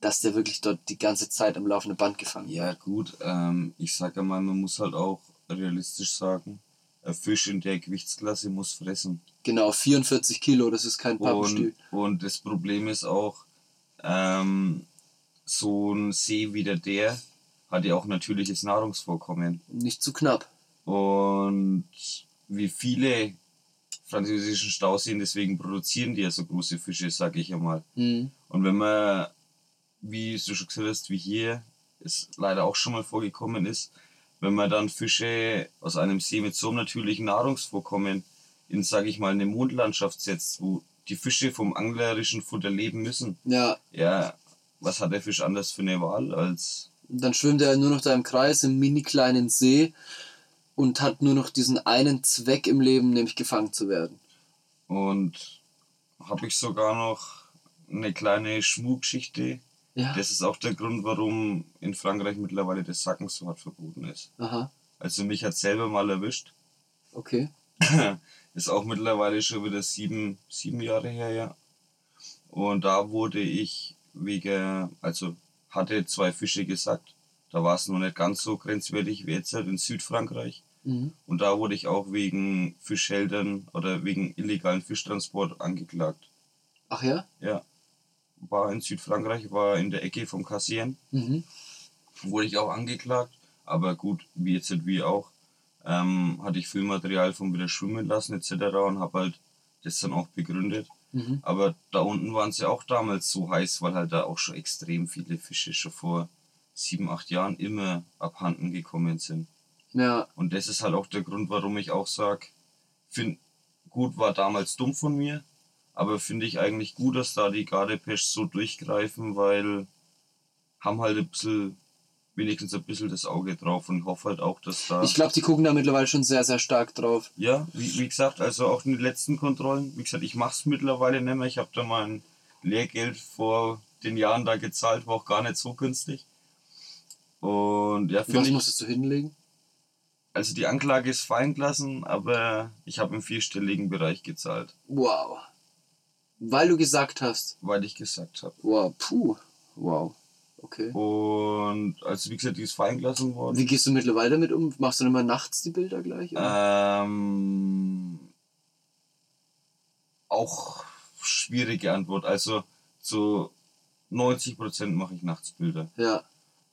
dass der wirklich dort die ganze Zeit am laufenden Band gefangen wird. Ja, gut, ähm, ich sage mal, man muss halt auch realistisch sagen, ein Fisch in der Gewichtsklasse muss fressen. Genau, 44 Kilo, das ist kein Pappenstiel. Und, und das Problem ist auch, ähm, so ein See wie der der hat ja auch natürliches Nahrungsvorkommen. Nicht zu knapp. Und wie viele französischen Stauseen, deswegen produzieren die ja so große Fische, sage ich einmal. Mhm. Und wenn man, wie du schon gesagt hast, wie hier es leider auch schon mal vorgekommen ist, wenn man dann Fische aus einem See mit so einem natürlichen Nahrungsvorkommen in, sage ich mal, eine Mondlandschaft setzt, wo die Fische vom anglerischen Futter leben müssen, Ja, ja, was hat der Fisch anders für eine Wahl als dann schwimmt er nur noch da im Kreis im mini kleinen See und hat nur noch diesen einen Zweck im Leben, nämlich gefangen zu werden. Und habe ich sogar noch eine kleine Schmuckgeschichte. Ja. Das ist auch der Grund, warum in Frankreich mittlerweile das Sacken so hart verboten ist. Aha, Also mich hat selber mal erwischt. okay. ist auch mittlerweile schon wieder sieben, sieben Jahre her, ja. Und da wurde ich wegen, also hatte zwei Fische gesackt. Da war es noch nicht ganz so grenzwertig wie jetzt halt in Südfrankreich. Mhm. Und da wurde ich auch wegen Fischscheldern oder wegen illegalen Fischtransport angeklagt. Ach ja? Ja. War in Südfrankreich, war in der Ecke vom Kassieren. Mhm. Wurde ich auch angeklagt. Aber gut, wie jetzt halt wie auch, ähm, hatte ich Filmmaterial vom wieder schwimmen lassen etc. und habe halt das dann auch begründet. Mhm. Aber da unten waren sie auch damals so heiß, weil halt da auch schon extrem viele Fische schon vor sieben, acht Jahren immer abhanden gekommen sind. Ja, Und das ist halt auch der Grund, warum ich auch sage, find gut war damals dumm von mir, aber finde ich eigentlich gut, dass da die Gardepesch so durchgreifen, weil haben halt ein bisschen, wenigstens ein bisschen das Auge drauf und hoffe halt auch, dass da. ich glaube, die gucken da mittlerweile schon sehr, sehr stark drauf. Ja, wie, wie gesagt, also auch in den letzten Kontrollen, wie gesagt, ich mache es mittlerweile nicht mehr. Ich habe da mein Lehrgeld vor den Jahren da gezahlt, war auch gar nicht so günstig. Und ja, Was finde ich, musstest du hinlegen? also die Anklage ist fallen gelassen, aber ich habe im vierstelligen Bereich gezahlt, Wow. Weil du gesagt hast. weil ich gesagt habe. Wow, puh. Wow. Okay. Und also wie gesagt, die ist fallen gelassen worden. Wie gehst du mittlerweile damit um? Machst du dann immer nachts die Bilder gleich? oder? Ähm, auch schwierige Antwort. Also zu 90% mache ich nachts Bilder. Ja.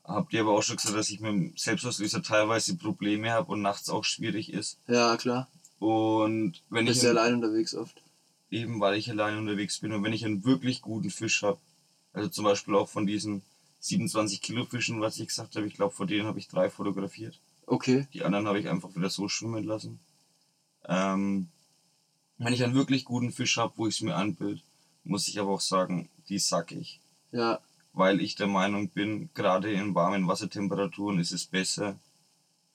Habt ihr aber auch schon gesagt, dass ich mit dem Selbstauslöser teilweise Probleme habe und nachts auch schwierig ist. Ja, klar. Und wenn Bist ich einen- allein unterwegs oft. eben weil ich allein unterwegs bin und wenn ich einen wirklich guten Fisch habe, also zum Beispiel auch von diesen 27 Kilo Fischen, was ich gesagt habe, ich glaube, von denen habe ich drei fotografiert. Okay. Die anderen habe ich einfach wieder so schwimmen lassen. Ähm, wenn ich einen wirklich guten Fisch habe, wo ich es mir anbild, muss ich aber auch sagen, die sack ich. Ja. Weil ich der Meinung bin, gerade in warmen Wassertemperaturen ist es besser,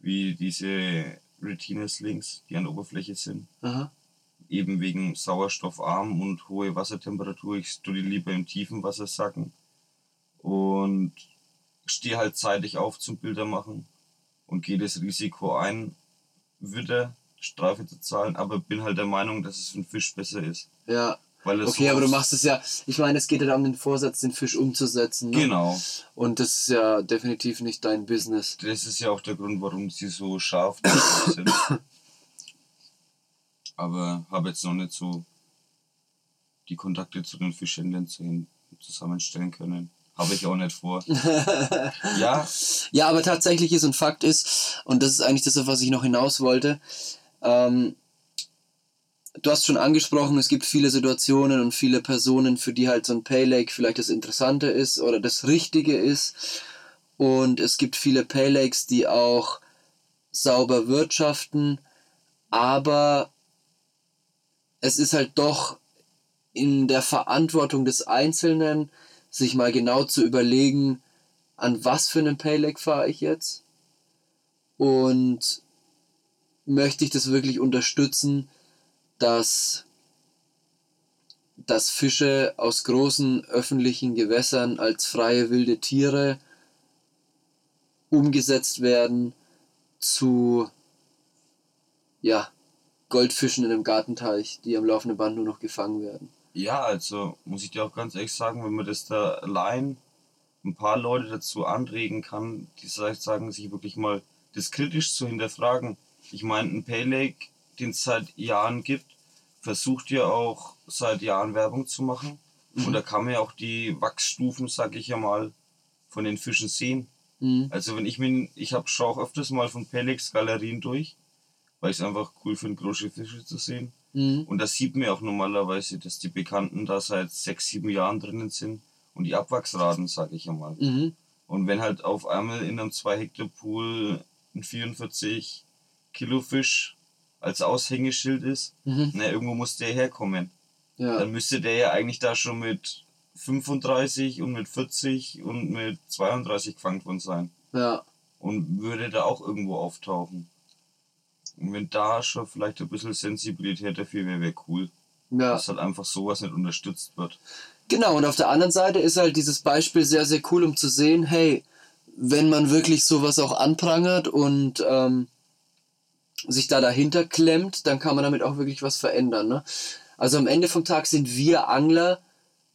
wie diese Retina-Slings, die an der Oberfläche sind. Aha. Eben wegen sauerstoffarm und hohe Wassertemperatur. Ich tue die lieber im tiefen Wasser sacken. Und stehe halt zeitig auf zum Bilder machen und gehe das Risiko ein, wieder Strafe zu zahlen, aber bin halt der Meinung, dass es für einen Fisch besser ist. Ja. Weil es Okay, aber du machst es ja. Ich meine, es geht ja darum, den Vorsatz, den Fisch umzusetzen. Ne? Genau. Und das ist ja definitiv nicht dein Business. Das ist ja auch der Grund, warum sie so scharf sind. Aber habe jetzt noch nicht so die Kontakte zu den Fischhändlern zusammenstellen können. Habe ich auch nicht vor. ja, Ja, aber tatsächlich ist und Fakt ist, und das ist eigentlich das, auf was ich noch hinaus wollte, ähm, du hast schon angesprochen, es gibt viele Situationen und viele Personen, für die halt so ein Pay Lake vielleicht das Interessante ist oder das Richtige ist. Und es gibt viele Pay Lakes, die auch sauber wirtschaften, aber es ist halt doch in der Verantwortung des Einzelnen, sich mal genau zu überlegen, an was für einen Pay Lake fahre ich jetzt und möchte ich das wirklich unterstützen, dass, dass Fische aus großen öffentlichen Gewässern als freie wilde Tiere umgesetzt werden zu ja, Goldfischen in einem Gartenteich, die am laufenden Band nur noch gefangen werden. Ja, also muss ich dir auch ganz ehrlich sagen, wenn man das da allein ein paar Leute dazu anregen kann, die vielleicht sagen, sich wirklich mal das kritisch zu hinterfragen. Ich meine, ein Pay Lake, den es seit Jahren gibt, versucht ja auch seit Jahren Werbung zu machen. Mhm. Und da kann man ja auch die Wachsstufen, sag ich ja mal, von den Fischen sehen. Mhm. Also wenn ich mir, ich habe schaue auch öfters mal von Pelex Galerien durch, weil ich es einfach cool finde, große Fische zu sehen. Mhm. Und da sieht man auch normalerweise, dass die Bekannten da seit sechs, sieben Jahren drinnen sind und die Abwachsraten, sag ich ja mal. Mhm. Und wenn halt auf einmal in einem 2 Hektar Pool ein 44 Kilo Fisch als Aushängeschild ist, mhm. na, irgendwo muss der herkommen. Ja. Dann müsste der ja eigentlich da schon mit 35 und mit 40 und mit 32 gefangen worden sein. Ja. Und würde da auch irgendwo auftauchen. Und wenn da schon vielleicht ein bisschen Sensibilität dafür wäre, wäre cool. Ja. Dass halt einfach sowas nicht unterstützt wird. Genau, und auf der anderen Seite ist halt dieses Beispiel sehr, sehr cool, um zu sehen, hey, wenn man wirklich sowas auch anprangert und ähm, sich da dahinter klemmt, dann kann man damit auch wirklich was verändern. Ne? Also am Ende vom Tag sind wir Angler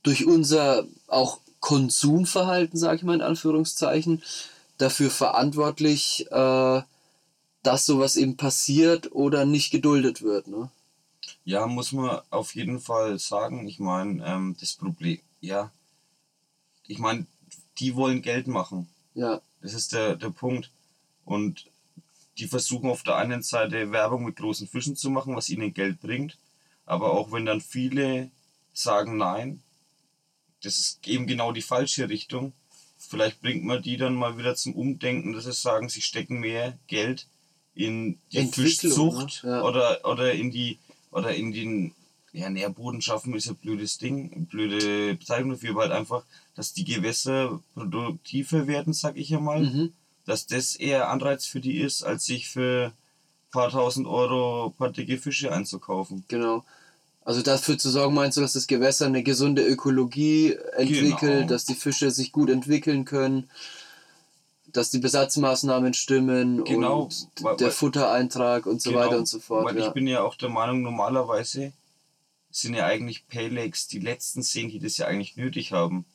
durch unser auch Konsumverhalten, sage ich mal in Anführungszeichen, dafür verantwortlich, äh, dass sowas eben passiert oder nicht geduldet wird. Ne? Ja, muss man auf jeden Fall sagen. Ich meine, ähm, das Problem, ja, ich meine, die wollen Geld machen. Ja. Das ist der, der Punkt. Und die versuchen auf der einen Seite Werbung mit großen Fischen zu machen, was ihnen Geld bringt. Aber auch wenn dann viele sagen nein, das ist eben genau die falsche Richtung. Vielleicht bringt man die dann mal wieder zum Umdenken, dass sie sagen, sie stecken mehr Geld in die Fischzucht ne? ja. oder, oder in die oder in den ja, Nährboden schaffen ist ein blödes Ding, blöde Bezeichnung dafür, aber halt einfach, dass die Gewässer produktiver werden, sag ich ja mal. Mhm. Dass das eher Anreiz für die ist, als sich für ein paar tausend Euro ein paar dicke Fische einzukaufen. Genau. Also dafür zu sorgen, meinst du, dass das Gewässer eine gesunde Ökologie entwickelt, genau. dass die Fische sich gut entwickeln können, dass die Besatzmaßnahmen stimmen genau, und weil, der Futtereintrag und so genau, weiter und so fort. Weil ja. ich bin ja auch der Meinung, normalerweise sind ja eigentlich Paylakes die letzten Szenen, die das ja eigentlich nötig haben.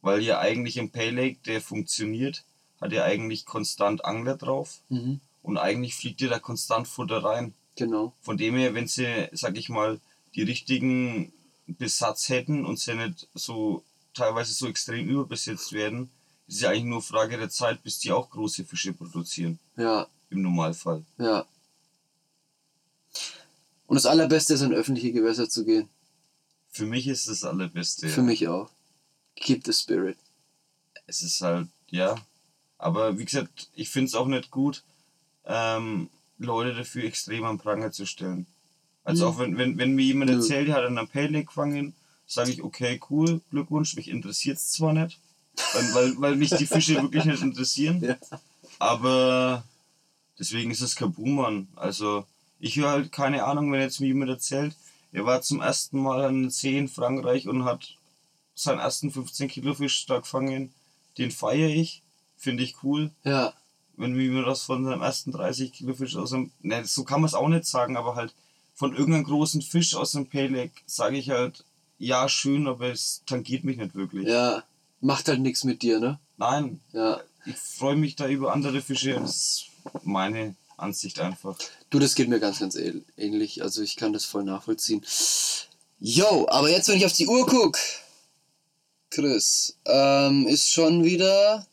Weil ja eigentlich ein Paylake, der funktioniert, hat ja eigentlich konstant Angler drauf mhm. und eigentlich fliegt ja da konstant Futter rein. Genau. Von dem her, wenn sie, sag ich mal, die richtigen Besatz hätten und sie nicht so teilweise so extrem überbesetzt werden, ist ja eigentlich nur Frage der Zeit, bis die auch große Fische produzieren. Ja. Im Normalfall. Ja. Und das Allerbeste ist, in öffentliche Gewässer zu gehen. Für mich ist das Allerbeste. Für ja. mich auch. Keep the spirit. Es ist halt, ja. Aber wie gesagt, ich finde es auch nicht gut, ähm, Leute dafür extrem am Pranger zu stellen. Also mhm. auch wenn, wenn, wenn mir jemand erzählt, er hat einen Payleg gefangen, sage ich, okay, cool, Glückwunsch, mich interessiert es zwar nicht, weil, weil, weil mich die Fische wirklich nicht interessieren, ja. aber deswegen ist es kein Buhmann. Also ich höre halt keine Ahnung, wenn jetzt mir jemand erzählt, er war zum ersten Mal an See in Frankreich und hat seinen ersten 15 Kilo Fisch da gefangen. Den feiere ich, finde ich cool. Ja. Wenn mir das von seinem ersten 30 Kilo Fisch aus dem, ne, so kann man es auch nicht sagen, aber halt von irgendeinem großen Fisch aus dem Peleg sage ich halt, ja, schön, aber es tangiert mich nicht wirklich. Ja, macht halt nichts mit dir, ne? Nein. Ja. Ich freue mich da über andere Fische das ist meine Ansicht einfach. Du, das geht mir ganz, ganz ähnlich. Also ich kann das voll nachvollziehen. Yo, aber jetzt, wenn ich auf die Uhr gucke, Chris, ähm, ist schon wieder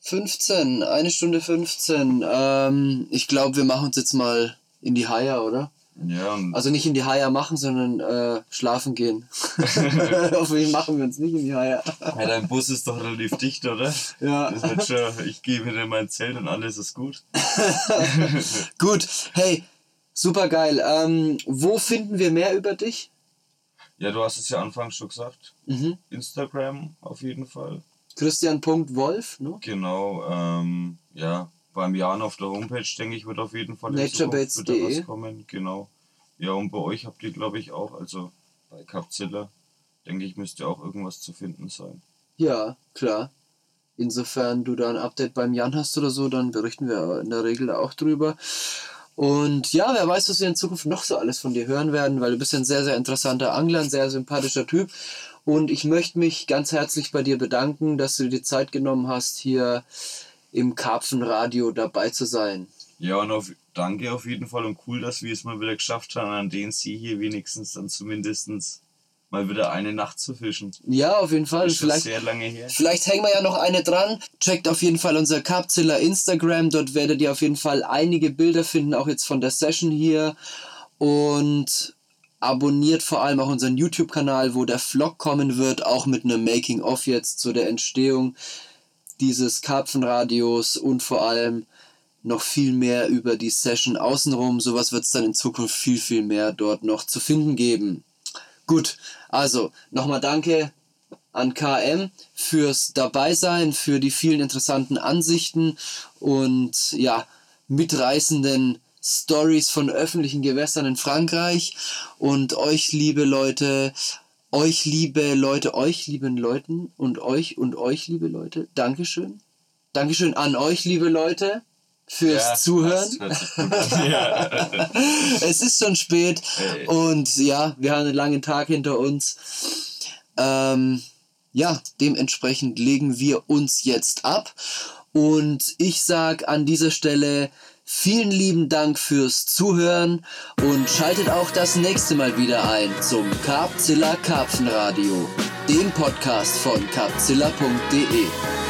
15, eine Stunde 15. Ähm, ich glaube, wir machen uns jetzt mal in die Haie, oder? Ja, Also nicht in die Haie machen, sondern äh, schlafen gehen. Hoffentlich machen wir uns nicht in die Haie. ja, dein Bus ist doch relativ dicht, oder? Ja. Das wird schon, ich gehe wieder in mein Zelt und alles ist gut. Gut, hey, super geil. Ähm, wo finden wir mehr über dich? Ja, du hast es ja anfangs schon gesagt. Mhm. Instagram auf jeden Fall. Christian.wolf, ne? Genau, ähm, ja, beim Jan auf der Homepage, denke ich, wird auf jeden Fall wieder was kommen. Genau. Ja, und bei euch habt ihr, glaube ich, auch, also bei Capzilla, denke ich, müsste auch irgendwas zu finden sein. Ja, klar. Insofern du da ein Update beim Jan hast oder so, dann berichten wir in der Regel auch drüber. Und ja, wer weiß, was wir in Zukunft noch so alles von dir hören werden, weil du bist ein sehr, sehr interessanter Angler, ein sehr sympathischer Typ. Und ich möchte mich ganz herzlich bei dir bedanken, dass du dir die Zeit genommen hast, hier im Karpfenradio dabei zu sein. Ja, und auf, danke auf jeden Fall und cool, dass wir es mal wieder geschafft haben, an den Sie hier wenigstens dann zumindestens mal wieder eine Nacht zu fischen. Ja, auf jeden Fall. Ist Vielleicht sehr lange her. Vielleicht hängen wir ja noch eine dran. Checkt auf jeden Fall unser Carpzilla Instagram. Dort werdet ihr auf jeden Fall einige Bilder finden, auch jetzt von der Session hier. Und abonniert vor allem auch unseren YouTube-Kanal, wo der Vlog kommen wird, auch mit einem Making-of jetzt zu der Entstehung dieses Karpfenradios und vor allem noch viel mehr über die Session außenrum. Sowas wird es dann in Zukunft viel, viel mehr dort noch zu finden geben. Gut, also nochmal danke an KM fürs Dabeisein, für die vielen interessanten Ansichten und ja, mitreißenden Stories von öffentlichen Gewässern in Frankreich. Und euch, liebe Leute, euch, liebe Leute, euch, lieben Leuten und euch und euch, liebe Leute, Dankeschön. Dankeschön an euch, liebe Leute, fürs Ja, Zuhören. ja. es ist schon spät Ey. und ja, wir haben einen langen Tag hinter uns. Ähm, ja, dementsprechend legen wir uns jetzt ab und ich sag an dieser Stelle vielen lieben Dank fürs Zuhören und schaltet auch das nächste Mal wieder ein zum Carpzilla Karpfenradio, dem Podcast von carpzilla.de.